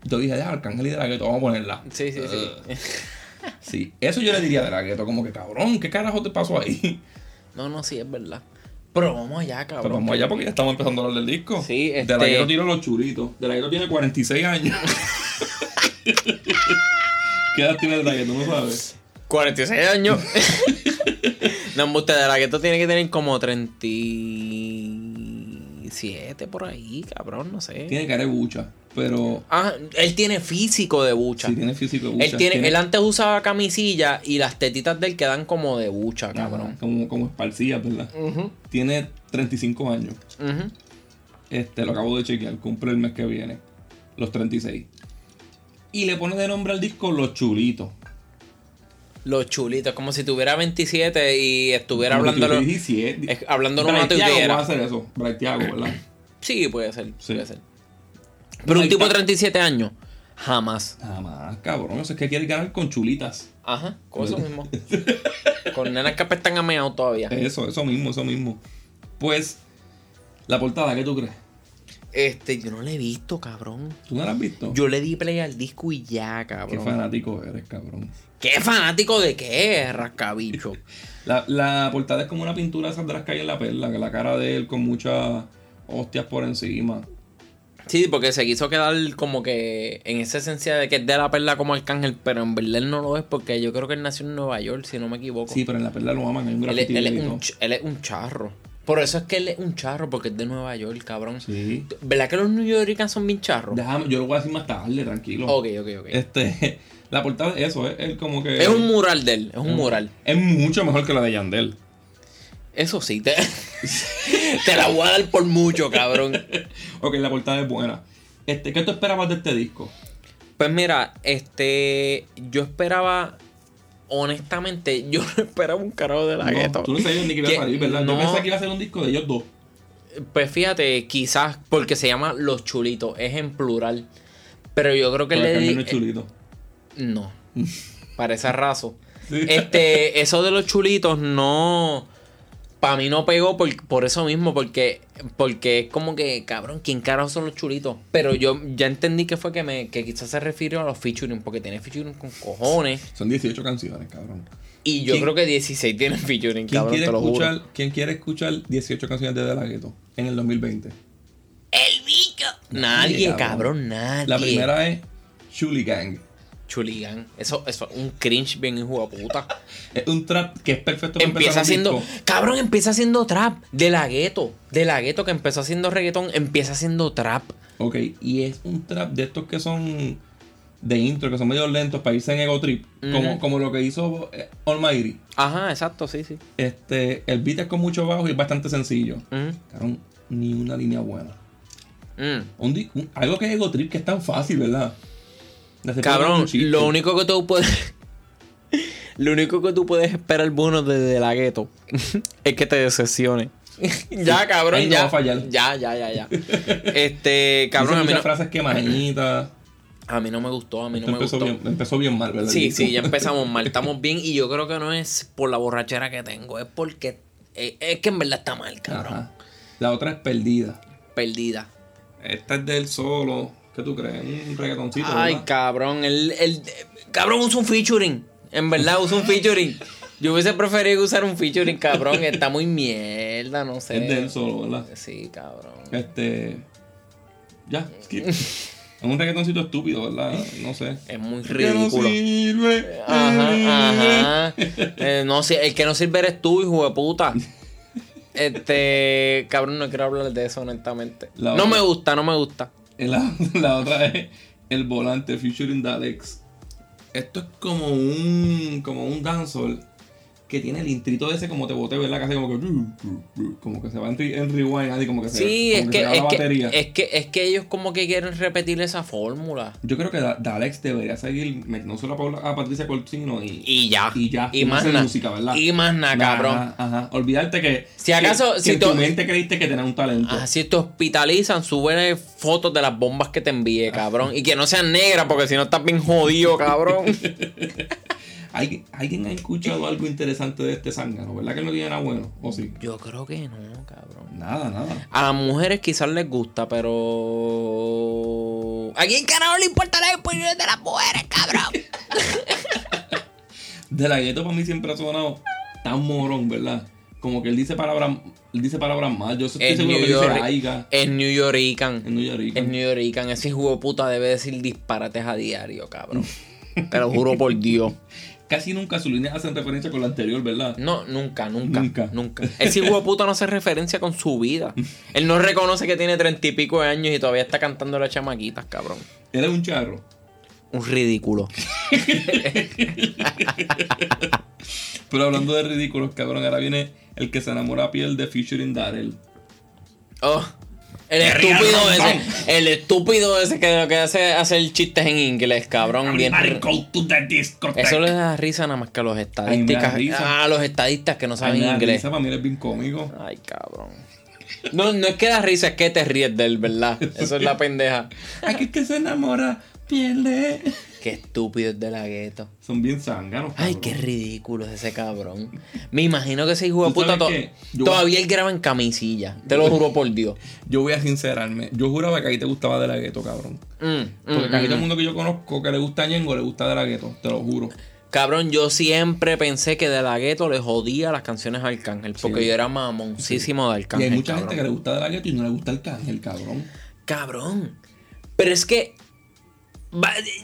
Yo dije, ya, Arcángel y de la gueto, vamos a ponerla. Sí, sí, sí. Sí, eso yo le diría de la gueto, como que cabrón, ¿qué carajo te pasó ahí? No, no, sí, es verdad. Pero vamos allá, cabrón. Pero vamos allá porque ya estamos empezando a hablar del disco. Sí, De este- la gueto tiro los churitos. De la gueto tiene 46 años. ¿Qué edad tiene de la gueto? No sabes. 46 años. No, usted de la que esto tiene que tener como 37 por ahí, cabrón, no sé. Tiene cara de bucha, pero Ah, él tiene físico de bucha. sí tiene físico de bucha. él, tiene, él antes usaba camisilla y las tetitas de él quedan como de bucha, Ajá, cabrón. como, como esparcillas, ¿verdad? Tiene 35 años. Este, lo acabo de chequear, cumple el mes que viene. Los 36. Y le pone de nombre al disco Los Chulitos. Los chulitos, como si tuviera 27 y estuviera hablando. tuviera 17. es- hablando una tuitera. va a hacer eso. Braithiago, ¿verdad? Sí, puede ser, Sí. puede ser. Pero un tipo de está. 37 años, jamás. Nada más, cabrón. Eso es que quiere ganar con chulitas. Ajá, con eso mismo. con nenas que apestan a meao todavía. Eso, eso mismo, eso mismo. Pues, la portada, ¿qué tú crees? Este, yo no le he visto, cabrón. ¿Tú no la has visto? Yo le di play al disco y ya, Qué cabrón. fanático eres, cabrón. ¿Qué fanático de qué, rascabicho? La, la portada es como una pintura de las calles en la perla, que la cara de él con muchas hostias por encima. Sí, porque se quiso quedar como que en esa esencia de que es de la perla como Arcángel, pero en verdad él no lo es porque yo creo que él nació en Nueva York, si no me equivoco. Sí, pero en la perla lo aman, hay un él, él es un, él es un charro. Por eso es que él es un charro, porque es de Nueva York, cabrón. Sí. ¿Verdad que los New Yorkers son bien charros? Déjame, yo lo voy a decir más tarde, tranquilo. Ok, ok, ok. Este, la portada es eso, es, es como que. Es un mural de él, es un mural. Es mucho mejor que la de Yandel. Eso sí, te, te la voy a dar por mucho, cabrón. Ok, la portada es buena. Este, ¿Qué tú esperabas de este disco? Pues mira, este. Yo esperaba. Honestamente, yo no esperaba un carajo de la No, gueto. tú no sabías ni que iba a salir, ¿verdad? no. Yo pensé que iba a ser un disco de ellos dos. Pues fíjate, quizás porque se llama Los Chulitos, es en plural. Pero yo creo que le di. chulito. No. Parece raso. Sí. Este, eso de los chulitos no. Para mí no pegó por, por eso mismo, porque, porque es como que, cabrón, ¿quién carajo son los chulitos? Pero yo ya entendí que fue que me que quizás se refirió a los featuring, porque tiene featuring con cojones. Son 18 canciones, cabrón. Y yo ¿Quién- creo que 16 tienen featuring, ¿Quién cabrón, quiere, te lo juro. escuchar, ¿Quién quiere escuchar 18 canciones de De La Ghetto en el 2020? ¡El bicho! Nadie, cabrón. cabrón, nadie. La primera es Chuli Gang. Chuligan. Eso, eso es un cringe bien hijo de puta. Es un trap que es perfecto para Empieza haciendo. Cabrón, empieza haciendo trap. De la gueto. De la gueto que empezó haciendo reggaetón. Empieza haciendo trap. Ok, y es un trap de estos que son de intro, que son medio lentos para irse en ego trip. como, como lo que hizo eh, Almighty. Ajá, exacto, sí, sí. Este, el beat es con mucho bajo y es bastante sencillo. Cabrón, ni una línea buena. mm. Un- algo que es ego trip que es tan fácil, ¿verdad? Cabrón, lo único que tú puedes. lo único que tú puedes esperar bueno desde la gueto es que te decepcione. ya, cabrón, ahí no ya. va a fallar. Ya, ya, ya, ya. este, cabrón, a mí, no, frases quemañitas. a mí no me gustó, a mí no Esto me empezó, gustó. bien, empezó bien mal, ¿verdad? Sí, sí, ya empezamos mal, estamos bien y yo creo que no es por la borrachera que tengo, es porque eh, es que en verdad está mal, cabrón. Ajá. La otra es Perdida. Perdida. Esta es del solo. ¿Qué tú crees? Un reggaetoncito. Ay, ¿verdad? cabrón, el, el cabrón usa un featuring. En verdad usa un featuring. Yo hubiese preferido usar un featuring, cabrón. Está muy mierda, no sé. Es de él solo, ¿verdad? Sí, cabrón. Este. Ya, skip. es un reggaetoncito estúpido, ¿verdad? No sé. Es muy Que no ridículo. sirve. Ajá, ajá. Eh, no sé, el que no sirve eres tú, hijo de puta. Este, cabrón, no quiero hablar de eso, honestamente. La no otra- me gusta, no me gusta. La, la otra es el volante featuring Dalex. Esto es como un como un dancehall que tiene el intrito ese como te boté, ¿verdad? Que hace como que. Como que se va en, en rewind, así como que se. Sí, es que, va la que, batería. es, que, es que ellos como que quieren repetir esa fórmula. Yo creo que Da- Dalex debería seguir metiéndoselo a, Paula- a Patricia Corsino y. Y ya. Y ya. Y no más nada. música, ¿verdad? Y más nada, Ajá, cabrón. Ajá, Olvidarte que. Si acaso- Que, si que en tu mente creíste que tenía un talento. Así te hospitalizan, suben fotos de las bombas que te envíe, cabrón. Y que no sean negras, porque si no estás bien jodido, cabrón. ¿Alguien, ¿Alguien ha escuchado algo interesante de este zángano? ¿Verdad que no tiene nada bueno? ¿O sí? Yo creo que no, cabrón. Nada, nada. A las mujeres quizás les gusta, pero. ¿A quién carajo le importa las opiniones de las mujeres, cabrón? De la gueto para mí siempre ha sonado tan morón, ¿verdad? Como que él dice palabras, él dice palabras mal. Yo estoy Es seguro New que dice York. aiga Es New Yorican. en New York. Es New Yorican. Ese de puta debe decir disparates a diario, cabrón. Te lo juro por Dios. Casi nunca sus líneas hacen referencia con la anterior, ¿verdad? No, nunca, nunca, Nunca. nunca. Ese hijo puta no hace referencia con su vida. Él no reconoce que tiene treinta y pico de años y todavía está cantando las chamaquitas, cabrón. Él es un charro. Un ridículo. Pero hablando de ridículos, cabrón, ahora viene el que se enamora a piel de featuring Darrell. Oh, el ¡Que ría estúpido ese. El estúpido ese que lo que hace hacer chistes en inglés, cabrón. Bien. Eso le da risa nada más que a los estadísticas. A los estadistas que no saben inglés. risa, para mí es bien cómico. Ay, cabrón. No, no es que da risa, es que te ríes de él, ¿verdad? Eso es la pendeja. Aquí es que se enamora, pierde. Qué estúpido es de la gueto. Son bien zánganos. Ay, qué ridículo es ese cabrón. Me imagino que ese hijo de ¿Tú puta to-? Yo- todavía él graba en camisilla. Te lo juro por Dios. Yo voy a sincerarme. Yo juraba que a ti te gustaba de la gueto, cabrón. Mm, Porque mm, casi mm. todo el mundo que yo conozco que le gusta a Ñengo le gusta de la gueto, te lo juro. Cabrón, yo siempre pensé que de la gueto le jodía las canciones a Arcángel. Porque Sí. yo era mamoncísimo de Y Arcángel. hay mucha cabrón. gente que le gusta de la gueto y no le gusta el cángel, cabrón. Cabrón. Pero es que.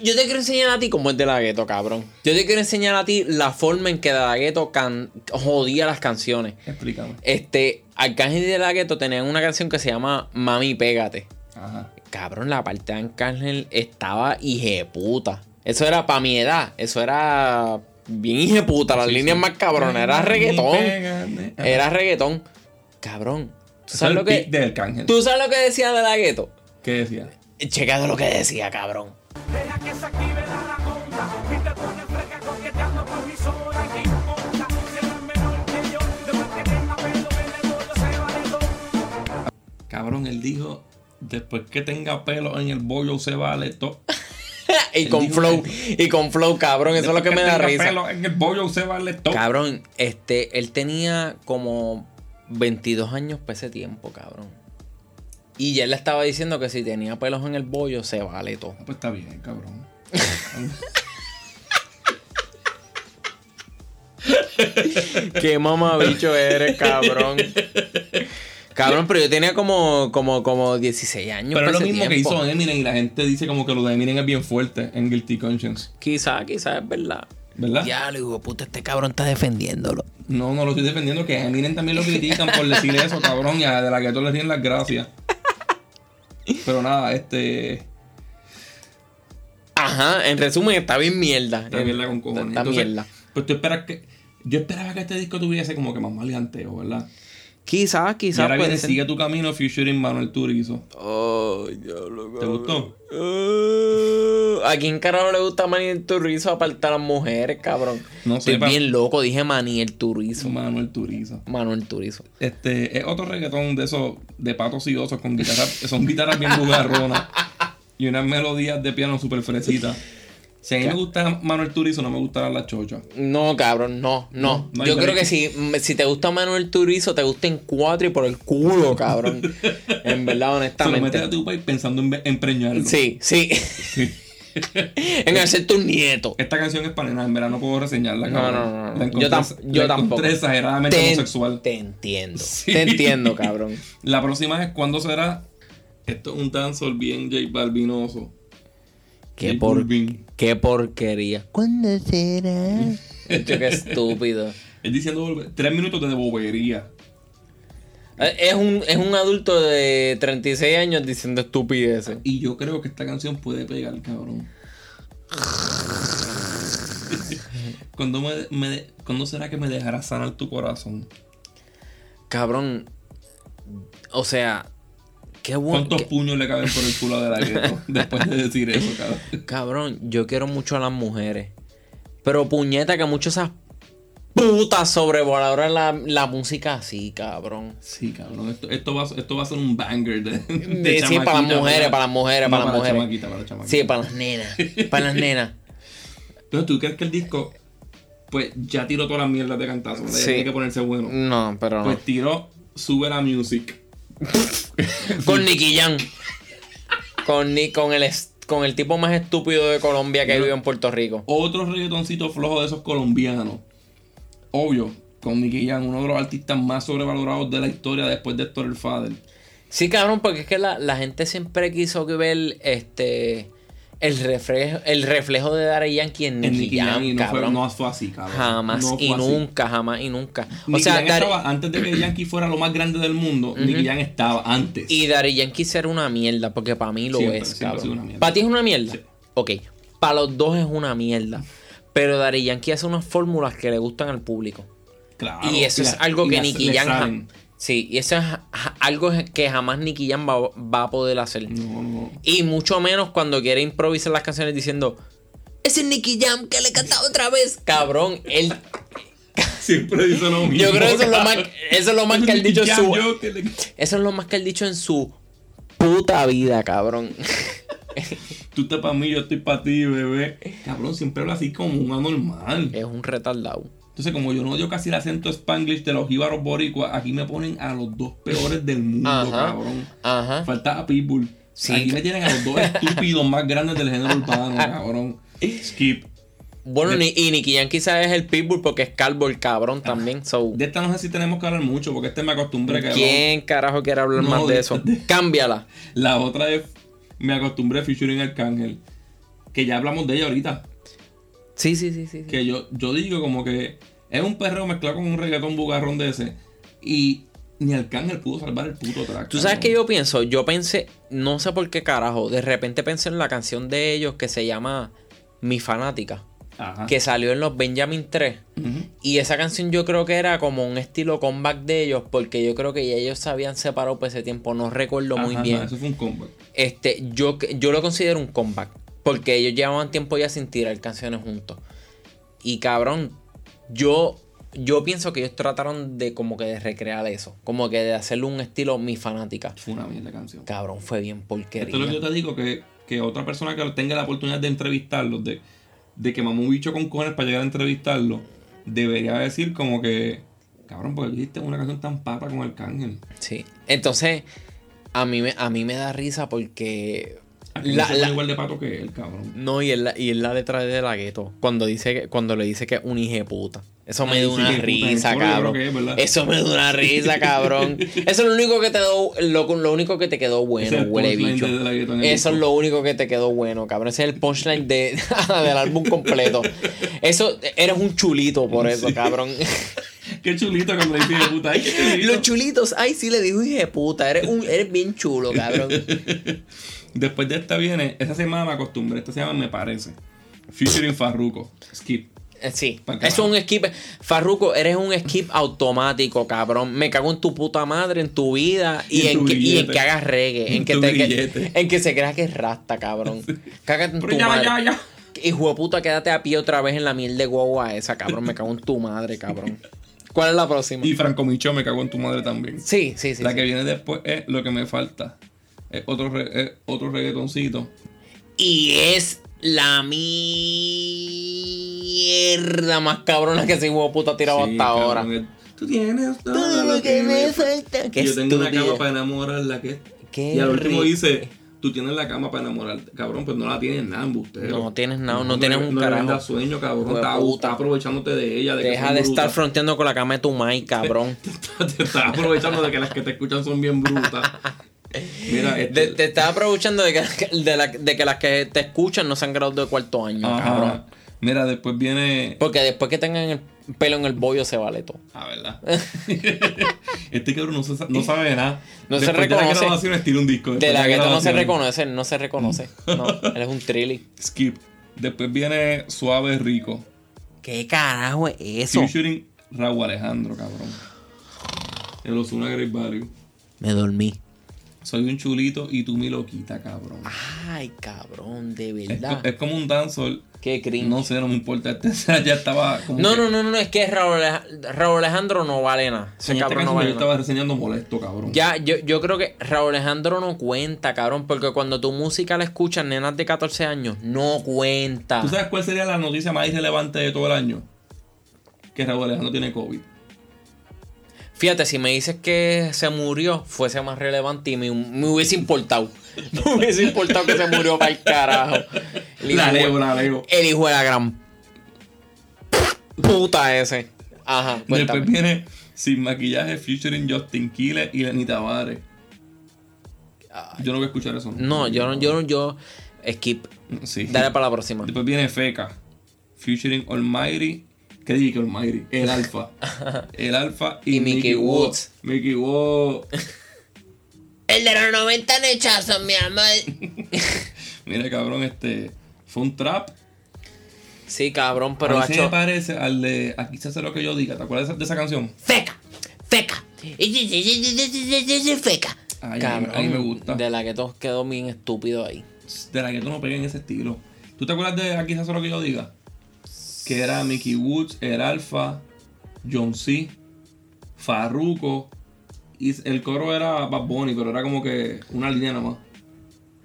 Yo te quiero enseñar a ti cómo es de la gueto, cabrón. Yo te quiero enseñar a ti la forma en que de la gueto can... jodía las canciones. Explícame. Este, Arcángel y de la gueto tenían una canción que se llama Mami Pégate. Ajá. Cabrón, la parte de Arcángel estaba hijeputa. Eso era para mi edad. Eso era bien hijeputa. Las Sí, líneas sí. más cabronas. Era reggaetón. Pégate. Era reggaetón. Cabrón. ¿Tú sabes lo que. ¿Tú sabes lo que decía de la gueto? ¿Qué decía? Checado lo que decía, cabrón. Deja que se active la raconda y te pone fresca coqueteando por mis horas. ¿Qué importa? Si no es menor que yo, después que tenga pelo en el bollo se vale todo. Cabrón, él dijo, después que tenga pelo en el bollo se vale todo. y Él con flow, que- y con flow, cabrón. Eso es lo que me da tenga risa. pelo en el bollo se vale todo. Cabrón, este, él tenía como 22 años para ese tiempo, cabrón. Y ya él le estaba diciendo que si tenía pelos en el bollo, se vale todo. Ah, Pues está bien, cabrón. Qué mamabicho eres, cabrón. Cabrón, pero yo tenía como, como, como 16 años. Pero es lo mismo que hizo Eminem y la gente dice como que lo de Eminem es bien fuerte en Guilty Conscience. Quizá, quizá es verdad. ¿Verdad? Ya, le digo, puta, este cabrón está defendiéndolo. No, no lo estoy defendiendo, que a Eminem también lo critican por decir eso, cabrón, y a de la que le ríen las gracias. Pero nada, este. Ajá, en resumen, está bien mierda. Está mierda con cojones. Está Entonces, mierda. Pues tú esperas que. Yo esperaba que este disco tuviese como que más maleanteo, ¿verdad? Quizás, Y quizás ahora puede viene ser. Sigue tu camino featuring Manuel Turizo. Ay, diablo, ¿Te gustó? Uh, ¿A quién carajo le gusta Maniel Turizo aparte a las mujeres, cabrón? No sé, Estoy pa- bien loco, dije Maniel Turizo. Manuel Turizo. Manuel Turizo. Este, es otro reggaetón de esos, de patos y osos con guitarras, son guitarras bien bugarronas y unas melodías de piano súper fresitas. Si a mí me gusta Manuel Turizo, no me gustarán las chochas. No, cabrón, no, no. No, no Yo creo que si, si te gusta Manuel Turizo, te gusta en cuatro y por el culo, cabrón. en verdad, Se lo metes honestamente. a tu país pensando en, en preñarlo. Sí, sí. Sí. en hacer tu nieto. Esta canción es para nena, en verdad no puedo reseñarla. No, cabrón. no, no, no. La encontré- Yo, tam- yo la tampoco. exageradamente te, homosexual. Te entiendo. Sí. Te entiendo, cabrón. La próxima es ¿Cuándo será? Esto es un dancehall bien J Balvinoso. Qué, por, qué porquería. ¿Cuándo será? Hecho, qué estúpido. Él diciendo tres minutos de bobería. Eh, Es un, es un adulto de 36 años diciendo estupideces. Y yo creo que esta canción puede pegar, cabrón. ¿Cuándo, me, me- ¿Cuándo será que me dejará sanar tu corazón? Cabrón. O sea, qué bueno. ¿Cuántos qué- puños le caben por el culo de la gueto después de decir eso, cabrón? Cabrón, yo quiero mucho a las mujeres. Pero puñeta, que muchas esas putas sobrevaloran la, la música así, cabrón. Sí, cabrón. Esto, esto, va, esto va a ser un banger de, de De- sí, para las mujeres, para las mujeres, No, para las mujeres. chamaquita, para la chamaquita. Sí, para las nenas. Para las nenas. Entonces, ¿tú crees que el disco, pues, ya tiró todas las mierdas de cantazo? Sí. tiene que ponerse bueno. No, pero no. Pues tiró Sube la Music. Con Nicky Jam. Con, Ni- con, el, con el tipo más estúpido de Colombia que vive en Puerto Rico. Otro reggaetoncito flojo de esos colombianos. Obvio, con Nicky Jam, uno de los artistas más sobrevalorados de la historia después de Héctor el Father. Sí, cabrón, porque es que la, la gente siempre quiso que ver este el reflejo, el reflejo de Daddy Yankee en En Nicky Nicky Jam, no fue, cabrón. no fue así, cabrón. jamás No fue y así. nunca, jamás y nunca. O Nicky sea, Jam Daddy- estaba, antes de que Yankee fuera lo más grande del mundo, Nicky Jam estaba antes. y Daddy Yankee era una mierda, porque para mí lo Siempre, es, siempre cabrón. ¿Para ti es una mierda? Sí. Ok, para los dos es una mierda. Pero Daddy Yankee hace unas fórmulas que le gustan al público. Claro, y eso es la- algo que Nicky Jam. Sí, y eso es algo que jamás Nicky Jam va, va a poder hacer. No, no. Y mucho menos cuando quiere improvisar las canciones diciendo Ese es Nicky Jam que le canta otra vez. Cabrón, él. Siempre dice lo mismo. Yo creo que eso es lo más, eso es lo más que él dicho en su. le- Eso es lo más que él dicho en su puta vida, cabrón. Tú estás para mí, yo estoy para ti, bebé. Cabrón, siempre habla así como un anormal. Es un retardado. Entonces, como yo no odio casi el acento spanglish de los jíbaros boricuas, aquí me ponen a los dos peores del mundo, Ajá. cabrón. Ajá. Falta a Pitbull. Sí, aquí me tienen a los dos estúpidos más grandes del género urbano, cabrón. Skip. Bueno, De- ni- y Nicky Jam quizás es el Pitbull porque es calvo el cabrón también. So, De esta no sé si tenemos que hablar mucho, porque este me acostumbré que ¿Quién carajo quiere hablar No, más de de- eso? de- Cámbiala. La otra es me acostumbré featuring Arcángel. Que ya hablamos de ella ahorita. Sí, sí, sí, sí. sí. Que yo, yo digo como que es un perreo mezclado con un reggaetón bugarrón de ese. Y ni Arcángel pudo salvar el puto track. ¿Tú sabes qué yo pienso? Yo pensé, no sé por qué carajo, de repente pensé en la canción de ellos que se llama Mi Fanática, Ajá. que salió en los Benjamin 3. Ujú. Y esa canción yo creo que era como un estilo comeback de ellos, porque yo creo que ya ellos se habían separado por ese tiempo, no recuerdo muy bien. Eso fue un comeback. Este, yo, yo lo considero un comeback, porque ellos llevaban tiempo ya sin tirar canciones juntos. Y cabrón, yo, yo pienso que ellos trataron de como que de recrear eso, como que de hacerle un estilo Mi Fanática. Fue una mierda canción. Cabrón, fue bien porquería. Esto es lo que yo te digo, que, que otra persona que tenga la oportunidad de entrevistarlos, de, de que mamá un bicho con cojones para llegar a entrevistarlo, debería decir como que, cabrón, porque hiciste una canción tan papa con Arcángel. Sí. Entonces, a mí me, a mí me da risa porque. La, la- igual de pato que él, cabrón. no, y es la, y es la letra de la gueto. Cuando dice que, cuando le dice que es un hijo de puta. Eso me da una risa, cabrón. Eso me da una risa, cabrón. Eso es lo único que te do- lo, lo único que te quedó bueno, es el huele bicho. Eso es lo único que te quedó bueno, cabrón. Ese es el punchline de, del álbum completo. Eso, eres un chulito por eso, cabrón. Qué chulito cuando le dice de puta. Ay, qué chulito. Los chulitos, ay, sí le dijo hijo de puta. Eres, un, eres bien chulo, cabrón. Después de esta viene, esta semana me acostumbré, esta se llama Me Parece. Featuring Farruko. Skip. Eh, Sí, eso es un skip. Farruko, eres un skip automático, cabrón. Me cago en tu puta madre, en tu vida y, Y en tu que, y en billete. que hagas reggae. En, En que, te, que- en que se crea que es rasta, cabrón. Cágate en Pero tu ya, madre. ya, ya. Hijo de puta, quédate a pie otra vez en la miel de guagua esa, cabrón. Me cago en tu madre, cabrón. ¿Cuál es la próxima? Y Franco Micho me cago en tu madre también. Sí, sí, sí. la sí. que viene después es lo que me falta. Es otro, re- es otro reggaetoncito. Y es la mierda más cabrona que ese de puta tirado Sí, hasta ahora. Tú tienes todo, Todo lo que me falta. Yo tengo una cama para enamorarla. Que... Qué Y al último dice, tú tienes la cama para enamorarte. Cabrón, pues no la tienes nada, embustero. No tienes nada, no tienes un no carajo. No sueño, cabrón. Estás aprovechándote de ella. De Deja de estar fronteando con la cama de tu mai, cabrón. Te estás aprovechando de que las que te escuchan son bien brutas. Mira, este... De- te estás aprovechando de que, de, la- de que las que te escuchan no se han graduado de cuarto año, Ajá. cabrón. Mira, después viene... Porque después que tengan el pelo en el bollo se vale todo. Ah, ¿verdad? este cabrón no, se sa- no sabe nada. No se reconoce. De la grabación estira un disco. De después la que no se reconoce, no se reconoce. No, él es un trilly. Skip. Después viene Suave Rico. ¿Qué carajo es eso? Featuring Raúl Alejandro, cabrón. El Osuna Great Value. Me dormí. Soy un chulito y tú mi loquita, cabrón. Ay, cabrón, de verdad. es como un dancehall. Qué cringe. No sé, no me importa. Este ya estaba como. No, que- no, no, no, es que Raúl, Raúl Alejandro no vale nada. Ese En esta cabrón no canción vale yo nada. estaba reseñando molesto, cabrón. Ya, yo, yo creo que Raúl Alejandro no cuenta, cabrón, porque cuando tu música la escuchan nenas de 14 años, no cuenta. ¿Tú sabes cuál sería la noticia más irrelevante de todo el año? Que Raúl Alejandro tiene COVID. Fíjate, si me dices que se murió, fuese más relevante y me, me hubiese importado. Me hubiese importado que se murió para el carajo. El La hijo- leo, la leo. El hijo de la gran puta ese. Ajá, cuéntame. Después viene Sin Maquillaje featuring Justin Quiles y Lenny Tavares. Yo no voy a escuchar eso. No, yo no, yo no, yo. Skip. Sí. Dale para la próxima. Después viene Feca featuring Almighty. ¿Qué dije que Almighty? El Alfa. El Alfa y, Y Mickey Woods. Mickey Woods. El de los 90 nechazos, mi amor. Mira, cabrón, este. Fue un trap. Sí, cabrón, pero ha se me parece al de Aquí se hace lo que yo diga. ¿Te acuerdas de esa, canción? Feca, feca. Feca. Ay, a mí- a mí me gusta. De la que todos quedó bien estúpido ahí. De la que tú no pegues en ese estilo. ¿Tú te acuerdas de Aquí se hace lo que yo diga? Que era Mickey Woods, el Alfa, John C, Farruko. Y el coro era Bad Bunny, pero era como que una línea nada más.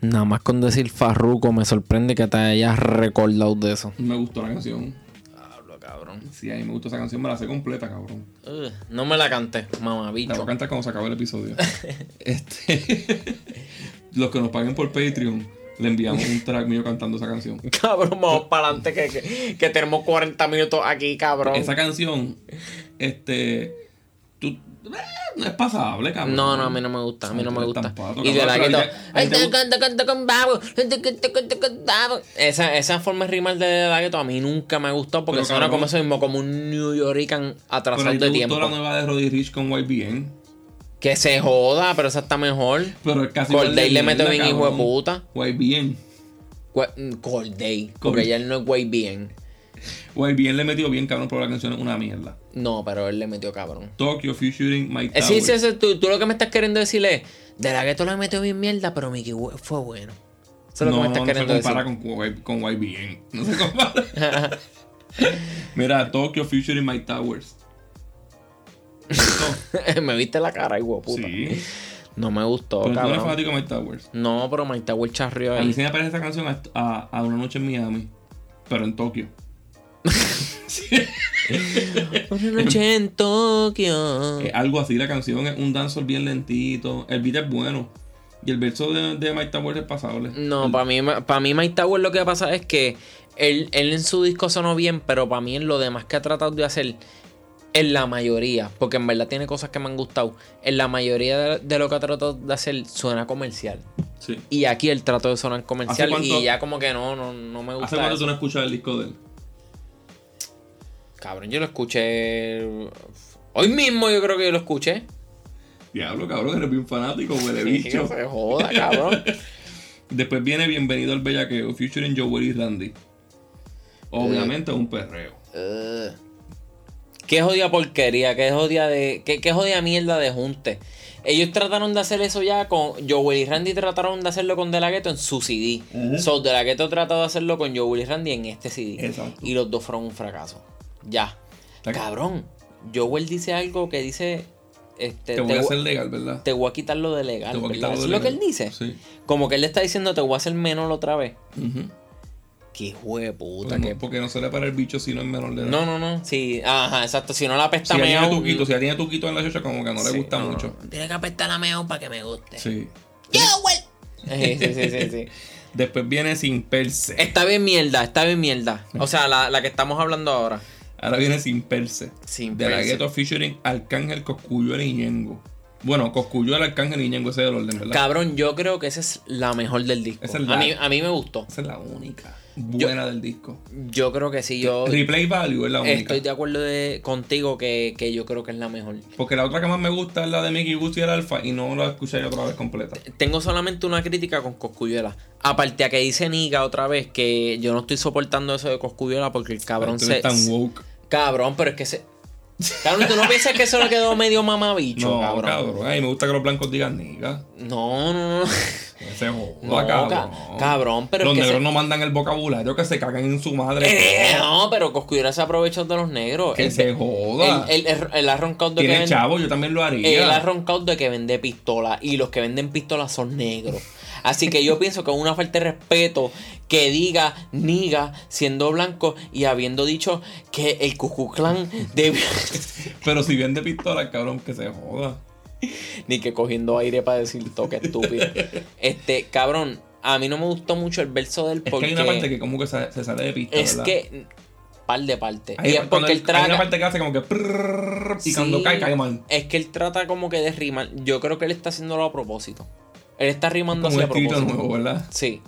Nada más con decir Farruko me sorprende que te hayas recordado de eso. Me gustó la canción. Hablo, cabrón. Sí, a mí me gustó esa canción, me la sé completa, cabrón. No me la canté, La voy a cantar cuando se acabe el episodio. este. Los que nos paguen por Patreon, le enviamos un track mío cantando esa canción. Cabrón, vamos para adelante que, que, que tenemos 40 minutos aquí, cabrón. Esa canción, este. Tú, eh, no es pasable, cabrón. No, no, a mí no me gusta, a mí no me gusta. pato, Y de la babo. Esa, esa forma de rimar de la gueto a mí nunca me ha gustado porque Pero, suena cabrón. como eso mismo, como un New Yorican Pero atrasado a ti te de gustó tiempo. la nueva de Roddy Rich con YBN. Que se joda, pero esa está mejor. Pero es casi. Corday le mete bien hijo de puta. YBN. Gua- mm, Corday. Porque ya él no es güey bien. YBN le metió bien, cabrón, pero la canción es una mierda. No, pero él le metió cabrón. Tokyo featuring Mike Eh, sí, sí, Towers. sí, tú, tú lo que me estás queriendo decir es, de la gueto le metió bien mierda, pero Mickey fue bueno. Eso es lo no, que me estás no se queriendo compara decir. con, Y- con YBN. No se compara. Mira, Tokyo featuring Mike Towers. me viste la cara, hijo puta. Sí. No me gustó, Pero tú no eres fanático de Mike Towers. No, pero Mike Tower charrió A mí ahí. sí me parece esta canción a, a- a Una Noche en Miami. Pero en Tokio. Una noche en Tokio. Es algo así la canción. Es un dancehall bien lentito. El beat es bueno. Y el verso de, de Mike Towers es pasable. No, para mí, para mí Mike Tower lo que pasa es que él, él en su disco sonó bien, pero para mí en lo demás que ha tratado de hacer, en la mayoría, porque en verdad tiene cosas que me han gustado, en la mayoría de, de lo que ha tratado de hacer suena comercial. Sí. Y aquí el trato de sonar comercial ¿Hace cuánto- y ya como que no, no, no me ¿Hace gusta. cuánto eso. tú no escuchas el disco de él? Cabrón, yo lo escuché. Hoy mismo yo creo que yo lo escuché. Diablo, cabrón, eres bien fanático, huele bicho. no se joda, cabrón. Después viene Bienvenido al Bellaqueo, featuring Joel y Randy. Obviamente un perreo. Ugh. Qué jodida porquería, qué jodida de. Qué, qué jodida mierda de junte. Ellos trataron de hacer eso ya con. Joel y Randy trataron de hacerlo con De La Ghetto en su CD. So De La Ghetto trató de hacerlo con Joel y Randy en este CD. Exacto. Y los dos fueron un fracaso. Ya. Cabrón. Joel dice algo que dice. Este, Te voy a hacer legal, ¿verdad? te voy a quitar lo de legal. Te voy a ¿verdad? lo es lo que él dice. Sí. Como que él le está diciendo, te voy a hacer menor otra vez. Ujú. Qué hijo de puta. Porque, qué- no, porque no se le para el bicho si no es menor de edad. No, no, no. Sí, ajá, exacto. Si no la Si apesta meao, tuquito, si ya tiene tuquito en la chocha, como que no le gusta no, mucho. no. Tiene que apestar meo para que me guste. Sí. Yo, güey. Sí, sí, sí, sí. Después viene Sin Perse. Está bien mierda, está bien mierda. O sea, la, la que estamos hablando ahora. Ahora viene Sin Perse. Sin de la. Ghetto featuring Arcángel Coscuyuela y Ñengo. Bueno, Coscuyuela, Arcángel y Ñengo, ese es el orden, ¿verdad? Cabrón, yo creo que esa es la mejor del disco. Esa es a, la- mí, a mí me gustó. Esa es la única. Buena del disco. Yo creo que sí, yo Replay Value es la única. estoy de acuerdo de- contigo que, que yo creo que es la mejor. Porque la otra que más me gusta es la de Mickey Guzzi y el Alfa y no la escuché otra vez completa. Tengo solamente una crítica con Coscuyuela. Aparte a que dice Niga otra vez que yo no estoy soportando eso de Coscuyuela porque el cabrón se. eres tan woke. Cabrón, pero es que se. Cabrón, ¿tú no piensas que eso le quedó medio mamabicho, No, cabrón? cabrón. Ay, me gusta que los blancos digan niga. No, no, no. Que se joda, No, cabrón. ca- cabrón, pero Los es que negros se- no mandan el vocabulario, que se cagan en su madre. Eh, no, pero Coscuyuela se aprovechó de los negros. que se joda. Él, él ha roncado de que Tiene vende- chavo, yo también lo haría. Él ha roncado de que vende pistolas y los que venden pistolas son negros. Así que yo pienso que es una falta de respeto que diga niga siendo blanco y habiendo dicho que el Klan debe... Pero si vende pistola, cabrón, que se joda. Ni que cogiendo aire para decir toque estúpido. Este, cabrón, a mí no me gustó mucho el verso del Es porque que hay una parte que como que se, se sale de pista, es ¿verdad? que par de parte. Hay, y es cuando porque él- él hay una trata parte que hace como que prrrr, y cuando Sí, cae, cae mal. Es que él trata como que de rimar. Yo creo que él está haciéndolo a propósito. Él está rimando Como un así a propósito. nuevo, ¿verdad? Sí.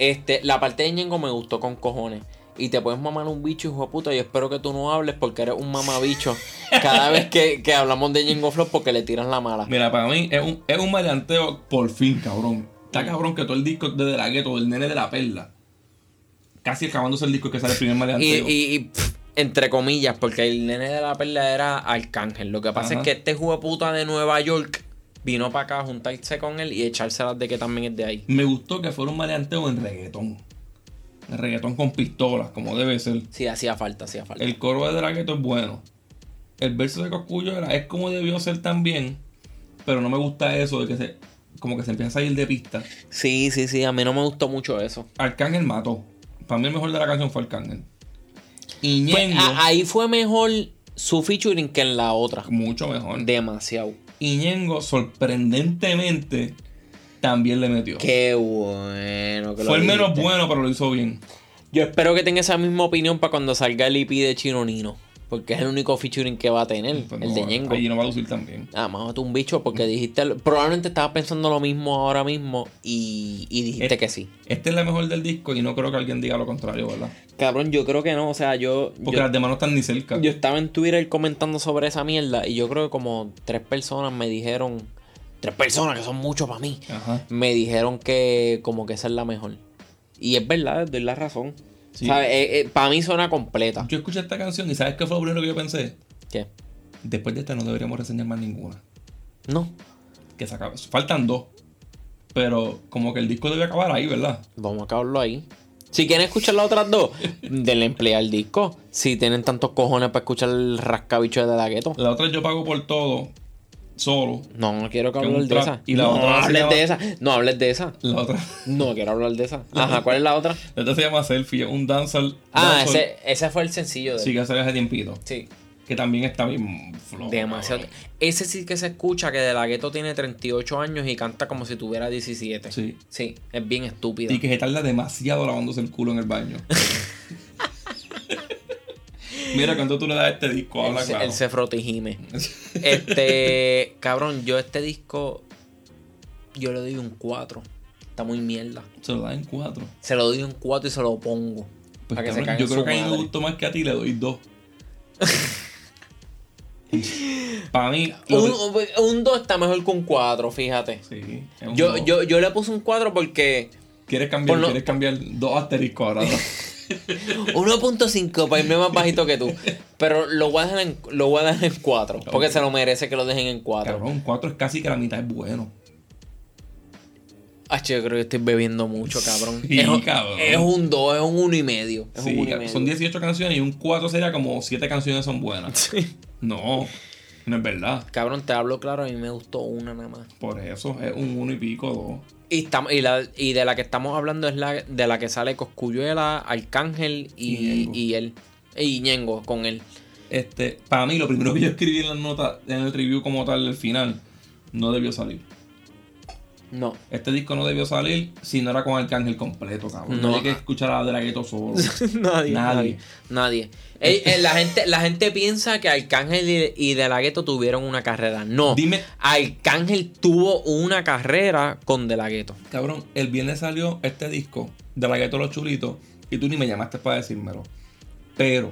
Este, la parte de Ñengo me gustó con cojones. Y te puedes mamar un bicho, hijo de puta. Y espero que tú no hables porque eres un mamabicho. cada vez que, que hablamos de Ñengo Flow porque le tiras la mala. Mira, para mí es un, es un maleanteo por fin, cabrón. Está cabrón que todo el disco de, la gueto, del nene de la perla. Casi acabándose el disco que sale el primer maleanteo. y, y, pff, entre comillas, porque el nene de la perla era Arcángel. Lo que pasa Ajá. es que este de puta de Nueva York vino para acá a juntarse con él y echárselas de que también es de ahí. Me gustó que fuera un maleanteo en reggaetón. En reggaetón con pistolas, como debe ser. Sí, hacía falta, hacía falta. El coro de la gueto es bueno. El verso de Coscuyo era, es como debió ser también. Pero no me gusta eso de que se. Como que se empieza a ir de pista. Sí, sí, sí, a mí no me gustó mucho eso. Arcángel mató. Para mí el mejor de la canción fue Arcángel. Y Pues, ahí fue mejor su featuring que en la otra. mucho mejor. Demasiado. Y Ñengo, sorprendentemente, también le metió. Qué bueno que lo Fue el menos dijiste. bueno, pero lo hizo bien. Yo espero que tenga esa misma opinión para cuando salga el EP de Chino Nino. Porque es el único featuring que va a tener, Pues el de Ñengo. Allí no va a lucir también. Ah, mámate un bicho porque dijiste. Probablemente estabas pensando lo mismo ahora mismo y, y dijiste Eh, que sí. Este es la mejor del disco y no creo que alguien diga lo contrario, ¿verdad? Cabrón, yo creo que no. O sea, yo. Porque yo, las demás no están ni cerca. yo estaba en Twitter comentando sobre esa mierda y yo creo que como tres personas me dijeron. Tres personas que son mucho para mí. Ajá. me dijeron que como que esa es la mejor. Y es verdad, doy la razón. Sí. ¿Sabes? para mí suena completa. Yo escuché esta canción y ¿sabes qué fue lo primero que yo pensé? ¿Qué? Después de esta no deberíamos reseñar más ninguna. No. Que se acabe. Faltan dos. Pero como que el disco debe acabar ahí, ¿verdad? Vamos a acabarlo ahí. Si quieren escuchar las otras dos, denle emplear el disco. Si tienen tantos cojones para escuchar el rascabicho de la gueto. La otra yo pago por todo, solo. No, no quiero que Que hables de esa. Y la no otra se hables de esa. No hables de esa. La otra, No quiero hablar de esa. Ajá, ¿cuál es la otra? la otra se llama Selfie, un dancehall. Ah, ese, ese fue el sencillo de Sí, que sale hace tiempito. Sí. Que también está bien flojo. Demasiado. Ese sí que se escucha que De La Gueto tiene 38 años y canta como si tuviera 17. Sí. Sí, es bien estúpido. Y que se tarda demasiado lavándose el culo en el baño. Mira, ¿cuánto tú le das a este disco? Habla se- claro. y gime. Este, cabrón, yo este disco, yo le doy un 4. Está muy mierda. Se lo da en cuatro. Se lo doy un 4 y se lo pongo. Pues, para que se cabrón, yo creo que a mí me madre. gustó más que a ti, le doy dos. Para mí, Un, 2 está mejor que un 4, fíjate. Sí, Yo, yo, yo le puse un 4 porque ¿Quieres cambiar, lo- quieres cambiar dos asteriscos ahora? ¿no? 1.5 para irme más bajito que tú. Pero lo voy a dejar en, lo voy a dejar en 4. Porque Ok. se lo merece que lo dejen en 4. Cabrón, cuatro es casi que la mitad es bueno. Ah, yo creo que estoy bebiendo mucho, cabrón. Sí, es, un- cabrón. es un 2, es un 1 y medio. Es Sí, un 1 y medio. son 18 canciones y un 4 sería como 7 canciones son buenas. No, no es verdad. Cabrón, te hablo claro, a mí me gustó una nada más. Por eso es un 1 y pico, 2. Y, estamos, y, la, y de la que estamos hablando es la de la que sale Coscuyuela, Arcángel Y y, y él. Y Ñengo con él. Este, para mí, lo primero que yo escribí en las notas, en el review como tal, el final, no debió salir. No. Este disco no debió salir si no era con Arcángel completo, cabrón. No hay que escuchar a De La Ghetto solo. nadie, Nadie. nadie. Nadie. Ey, eh, la, gente, la gente piensa que Arcángel y, y De La Ghetto tuvieron una carrera. No. Dime, Arcángel tuvo una carrera con De La Ghetto. cabrón, el viernes salió este disco, De La Ghetto Los Chulitos, Y tú ni me llamaste para decírmelo. Pero,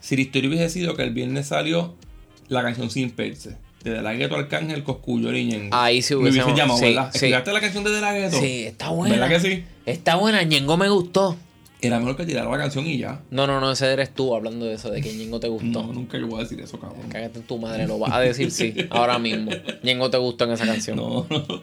si la historia hubiese sido que el viernes salió la canción Sin Perse, de De La Ghetto Arcángel, Coscuyo Ñengo. Ahí sí Me hubiésemos- hubiese llamado, sí, ¿verdad? sí. ¿Escuchaste la canción de De La Ghetto? Sí, está buena. ¿Verdad que sí? Está buena, Ñengo me gustó. Era mejor que tirara la canción y ya. No, no, no, ese eres tú hablando de eso, de que Ñengo te gustó. No, nunca yo voy a decir eso, cabrón. Cágate en tu madre, lo vas a decir sí, ahora mismo. Ñengo te gustó en esa canción. No, no.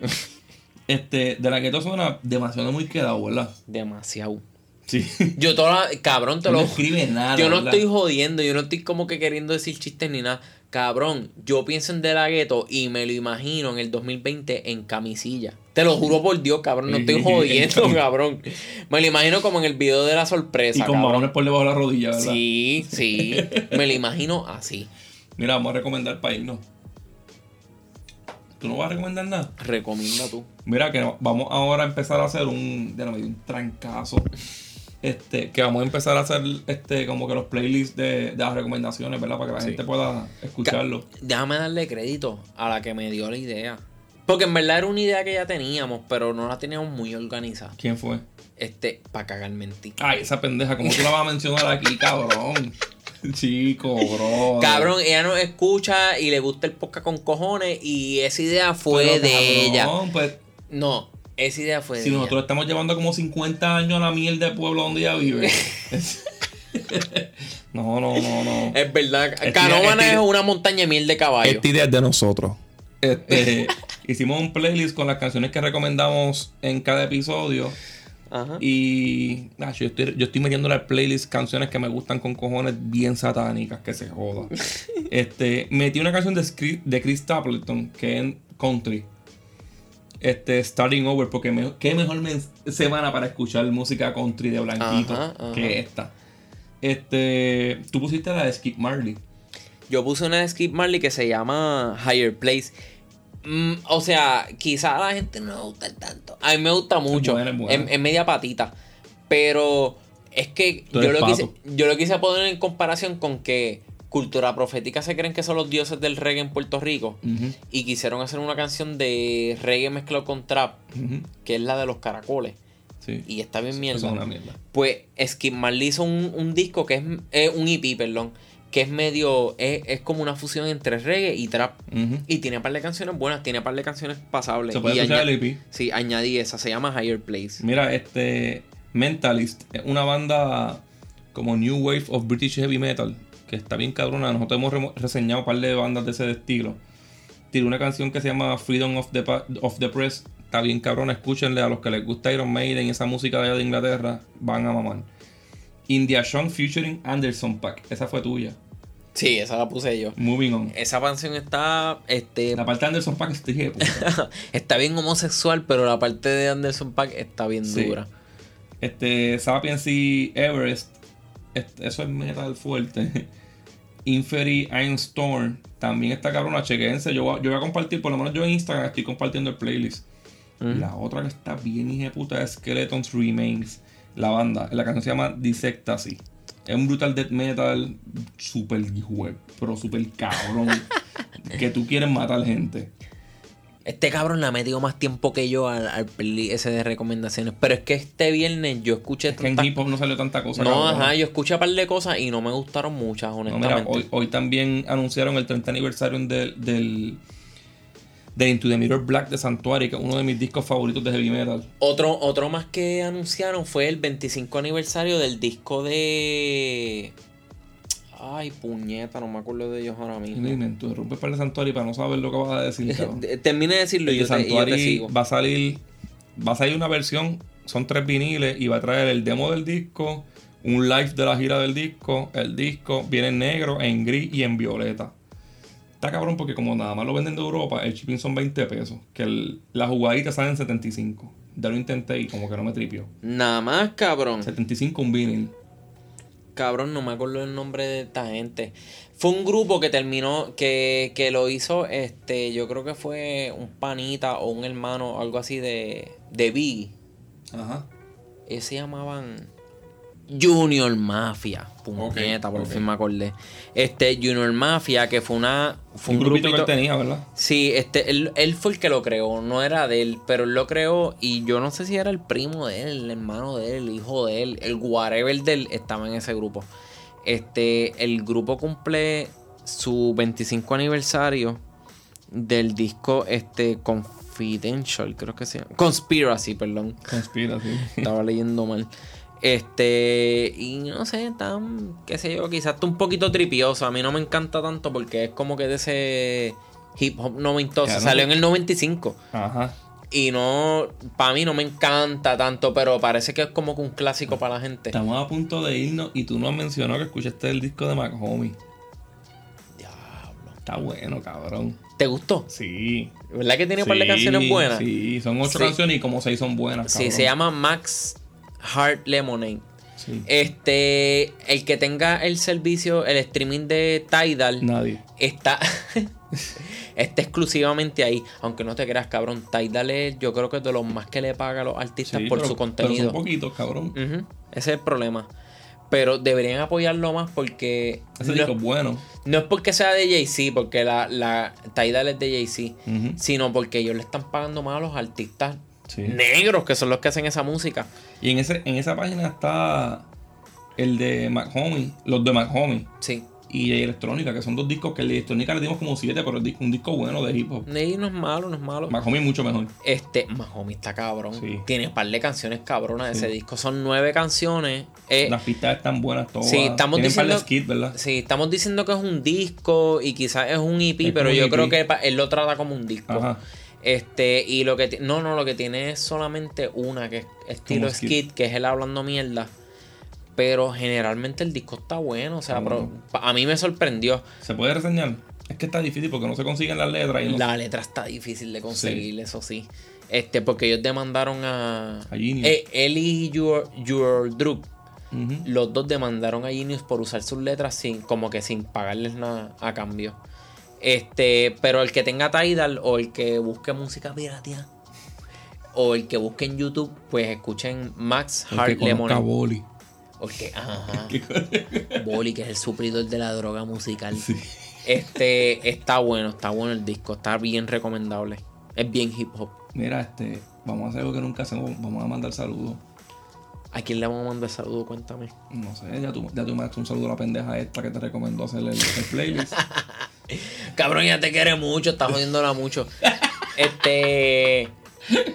Este, de la Ghetto suena demasiado muy quedado, ¿verdad? Demasiado. Sí. Yo toda la- cabrón, te No lo escribe nada. Yo no ¿verdad? estoy jodiendo, yo no estoy como que queriendo decir chistes ni nada. Cabrón, yo pienso en De La Ghetto y me lo imagino en el 2020 en camisilla. Te lo juro por Dios, cabrón, no estoy jodiendo, cabrón. Me lo imagino como en el video de la sorpresa, Y con cabrón. balones por debajo de la rodilla, ¿verdad? Sí, sí, me lo imagino así. Mira, vamos a recomendar para irnos. ¿Tú no vas a recomendar nada? Recomienda tú. Mira que vamos ahora a empezar a hacer un, ya no me dio un trancazo. Este, que vamos a empezar a hacer este como que los playlists de, de las recomendaciones, ¿verdad? Para que la gente pueda escucharlo. Déjame darle crédito a la que me dio la idea. Porque en verdad era una idea que ya teníamos, pero no la teníamos muy organizada. ¿Quién fue? Este, para cagarme en ti. Ay, esa pendeja, ¿cómo tú la vas a mencionar aquí, cabrón? Chico, bro. Cabrón, ella nos escucha y le gusta el podcast con cojones y esa idea fue de ella. Pues, No, esa idea fue de si ella. nosotros estamos llevando como 50 años a la mierda del pueblo donde ella vive. no, no, no, no. Es verdad. Idea- es una montaña de miel de caballo. Esta idea es de nosotros. Este, hicimos un playlist con las canciones que recomendamos en cada episodio. Ajá. Y ah, yo, estoy, yo estoy metiendo al playlist canciones que me gustan con cojones bien satánicas, que se joda. este, metí una canción de, de Chris Stapleton, que es country. Este, Starting Over, porque me- qué mejor semana para escuchar música country de Blanquito Ajá, ajá. que esta. Este, tú pusiste la de Skip Marley. Yo puse una de Skip Marley que se llama Higher Place. Mm, o sea, quizá a la gente no le gusta tanto. A mí me gusta mucho. buena, es buena. Es- es media patita. Pero es que yo lo, quise, yo lo quise poner en comparación con que Cultura Profética se creen que son los dioses del reggae en Puerto Rico. Y quisieron hacer una canción de reggae mezclado con trap, que es la de los caracoles. Sí. Y está bien mierda. es una mierda. Pues Skip Marley hizo un, un disco que es eh, un EP, perdón, que es medio, es, es como una fusión entre reggae y trap. Y tiene un par de canciones buenas, tiene un par de canciones pasables. Se puede Y escuchar el EP. Sí, añadí esa, se llama Higher Place. Mira, este Mentalist es una banda como New Wave of British Heavy Metal, que está bien cabrona. Nosotros hemos reseñado un par de bandas de ese estilo. Tiene una canción que se llama Freedom of the, Pa- of the Press. Está bien cabrona, escúchenle a los que les gusta Iron Maiden y esa música de allá de Inglaterra, van a mamar. India Song featuring Anderson Pack. Esa fue tuya. Sí, esa la puse yo. Moving on. Esa canción está, este, La parte de Anderson Pack está puta. está bien homosexual, pero la parte de Anderson Paak está bien Sí. dura. Este, Sapiens y Everest, este, eso es metal fuerte. Inferi Iron Storm, también está cabrona, chequense. Yo, voy a- yo voy a compartir, por lo menos yo en Instagram estoy compartiendo el playlist. La otra que está bien hija de puta es Skeletons Remains, la banda. La canción se llama Dissectasy. Es un brutal death metal super web, pero super cabrón. que tú quieres matar gente. Este cabrón le ha metido más tiempo que yo al, al ese de recomendaciones. Pero es que este viernes yo escuché Es que en hip hop no salió tanta cosa. No, cabrona. ajá, yo escuché un par de cosas y no me gustaron muchas, No, honestamente. mira, hoy, hoy también anunciaron el 30 aniversario del, del, de Into the Mirror Black de Sanctuary, que es uno de mis discos favoritos de heavy metal. Otro, otro más que anunciaron fue el 25 aniversario del disco de. Ay, puñeta, no me acuerdo de ellos ahora mismo. dime, tú rompes para el Sanctuary para no saber lo que vas a decir. cabrón. De- Termine de decirlo y yo te, y yo te sigo. va a salir, va a salir una versión, son tres viniles y va a traer el demo del disco, un live de la gira del disco, el disco viene en negro, en gris y en violeta. Está cabrón porque como nada más lo venden de Europa, el shipping son 20 pesos, que el- la jugadita sale en 75. Ya lo intenté y como que no me tripió. Nada más, cabrón. 75 un vinil. Cabrón, no me acuerdo el nombre de esta gente. Fue un grupo que terminó, que, que lo hizo, este, yo creo que fue un panita o un hermano, algo así de, de Biggie. Ajá. Ellos se llamaban. Junior Mafia. Puñeta, por fin me acordé. Este, Junior Mafia, que fue una. Fue Un un, grupito que él tenía, ¿verdad? Sí, este, él, él fue el que lo creó, no era de él, pero él lo creó y yo no sé si era el primo de él, el hermano de él, el hijo de él, el whatever de él estaba en ese grupo. Este, el grupo cumple su 25 aniversario del disco este Confidential, creo que se llama. Conspiracy, perdón. Conspira, sí. Estaba leyendo mal. Este, y no sé, tan, qué sé yo, quizás está un poquito tripioso. A mí no me encanta tanto porque es como que de ese hip hop noventoso. Claro. Salió en el 95. Ajá. Y no, para mí no me encanta tanto, pero parece que es como que un clásico para la gente. Estamos a punto de irnos y tú no has mencionado que escuchaste el disco de Homie. Diablo. Está bueno, cabrón. ¿Te gustó? Sí. ¿Verdad que tiene un par de canciones buenas? Sí, son ocho Sí. canciones y como seis son buenas. Sí, se llama Max Heart Lemonade. Sí. Este, el que tenga el servicio, el streaming de Tidal, Nadie. está, está exclusivamente ahí. Aunque no te creas, cabrón. Tidal es, yo creo que es de los más que le paga a los artistas Sí, por pero- su contenido. son poquitos, cabrón. Ese es el problema. Pero deberían apoyarlo más porque. Ese no, es bueno. no es porque sea de Jay-Z, porque la, la Tidal es de Jay-Z, sino porque ellos le están pagando más a los artistas Sí. negros, que son los que hacen esa música. Y en, ese, en esa página está el de McHomie, los de McHomie Sí. y Electrónica, que son dos discos que el de Electrónica le dimos como siete, pero disco, un disco bueno de hip hop. Y no es malo, no es malo. McHomie mucho mejor. Este, Mahomi está cabrón. Sí. Tiene un par de canciones cabronas de Sí. ese disco. Son nueve canciones. Eh, Las pistas están buenas todas. sí, estamos Tienen par de diciendo- skits, ¿verdad? sí, estamos diciendo que es un disco y quizás es un EP, Es pero yo un creo que él lo trata como un disco. Ajá. Este, y lo que no, no, lo que tiene es solamente una, que es estilo skit, skit. que es él hablando mierda. Pero generalmente el disco está bueno, o sea, pero a mí me sorprendió. ¿Se puede reseñar? Es que está difícil porque no se consiguen las letras y no La letra está difícil de conseguir, eso sí. Este, porque ellos demandaron a. A Genius. Eh, él y Your, Your los dos demandaron a Genius por usar sus letras sin, como que sin pagarles nada a cambio. Este, pero el que tenga Tidal o el que busque música piratea o el que busque en YouTube, pues escuchen Max El a Lemonade. Boli. O el que, ajá, Boli, que es el suplidor de la droga musical. Este, está bueno, está bueno el disco, está bien recomendable. Es bien hip hop. Mira, este, vamos a hacer algo que nunca hacemos. Vamos a mandar saludos. ¿A quién le vamos a mandar saludo? Cuéntame. No sé, ya tú, ya tú me das un saludo a la pendeja esta que te recomendó hacer el, el playlist. Cabrón, ya te quiere mucho, estás jodiéndola mucho. Este.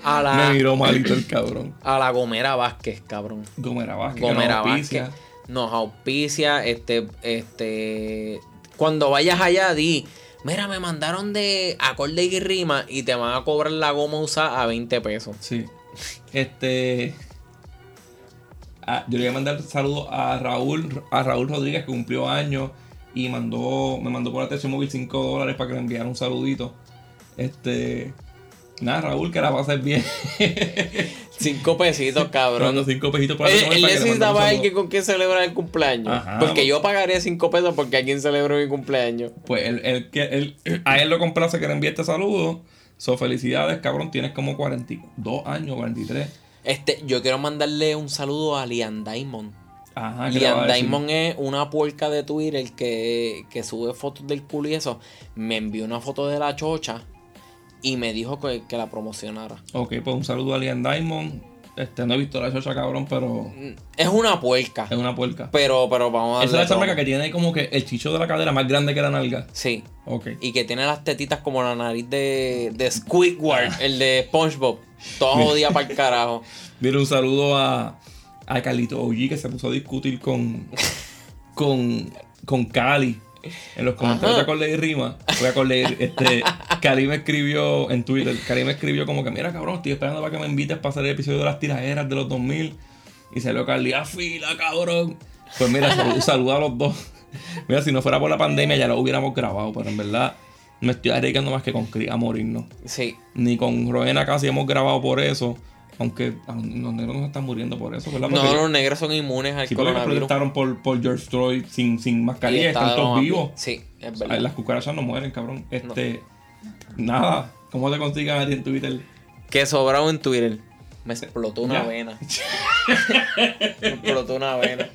A Me la, miró malito el cabrón. a la Gomera Vázquez, cabrón. Gomera Vázquez. que Gomera nos. Vázquez nos auspicia. Este, este. Cuando vayas allá, di. Mira, me mandaron de acorde y rima y te van a cobrar la goma usada a 20 pesos. Sí. Este. Ah, yo le voy a mandar saludos a Raúl, a Raúl Rodríguez que cumplió años y mandó, me mandó por atención móvil 5 dólares para que le enviara un saludito. Este. Nada, Raúl, que la hacer bien. Cinco pesitos, cabrón. Mandó 5 pesitos por Él, él para necesitaba alguien con quien celebrar el cumpleaños. Ajá, porque yo pagaría 5 pesos porque a quien celebro mi cumpleaños. Pues él, él, él, a él lo complace que le envíe este saludo. So, felicidades, cabrón. Tienes como 42 años, 43. Este, yo quiero mandarle un saludo a Lian Diamond. Ajá, ¿qué le va a Lian? Diamond es una puerca de Twitter que, que sube fotos del culo y eso. Me envió una foto de la chocha y me dijo que, que la promocionara. Ok, pues un saludo a Lian Diamond. Este, no he visto la chocha, cabrón, pero Es una puerca. es una puerca. Pero, pero vamos a Esa es la chamaca todo. que tiene como que el chicho de la cadera más grande que la nalga. Sí. Ok. Y que tiene las tetitas como la nariz de, de Squidward, el de SpongeBob. Toda jodida para el carajo. Mira, un saludo a, a Carlito OG que se puso a discutir con, con, con Cali. En los comentarios de Acorde y Rima, voy a Acorde y- este, Cali me escribió en Twitter, Cali me escribió como que, mira cabrón, estoy esperando para que me invites para hacer el episodio de las tiraderas de los 2000. Y salió Cali, a fila, cabrón. Pues mira, saludo, saludo a los dos. Mira, si no fuera por la pandemia ya lo hubiéramos grabado, pero en verdad me estoy arriesgando más que con Cris a morirnos. Sí. Ni con Roena casi hemos grabado por eso. Aunque los negros no se están muriendo por eso, ¿verdad? No, los negros son inmunes al Sí, coronavirus. protestaron por, por George Floyd sin, sin mascarilla están todos vivos. Sí, es verdad. Las cucarachas no mueren, cabrón. Este. Nada. ¿Cómo te consigan a ti en Twitter? Que sobrado en Twitter. Me explotó una Ya. vena. Me explotó una vena.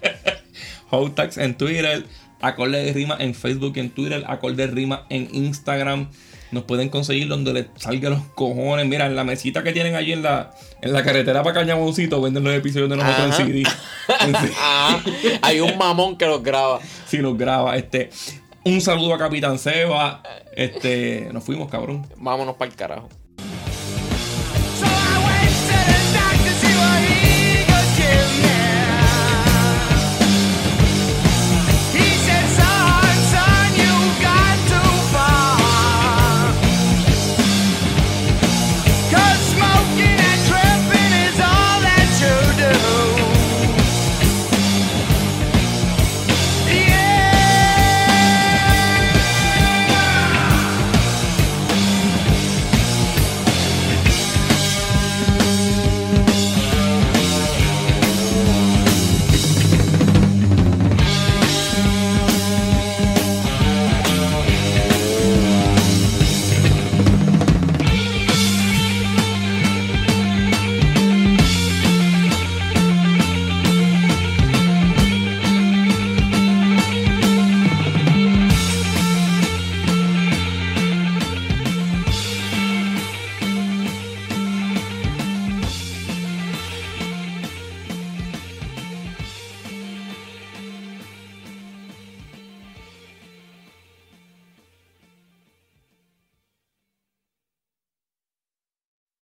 Hotax en Twitter, Acorde de Rima en Facebook y en Twitter, Acorde de Rima en Instagram. Nos pueden conseguir donde les salga los cojones. Mira, en la mesita que tienen allí en la, en la carretera para Cañamoncito venden los episodios de nosotros Ajá. en CD. Ah, hay un mamón que los graba. Si nos graba. Este, un saludo a Capitán Seba. Este, nos fuimos, cabrón. Vámonos para el carajo.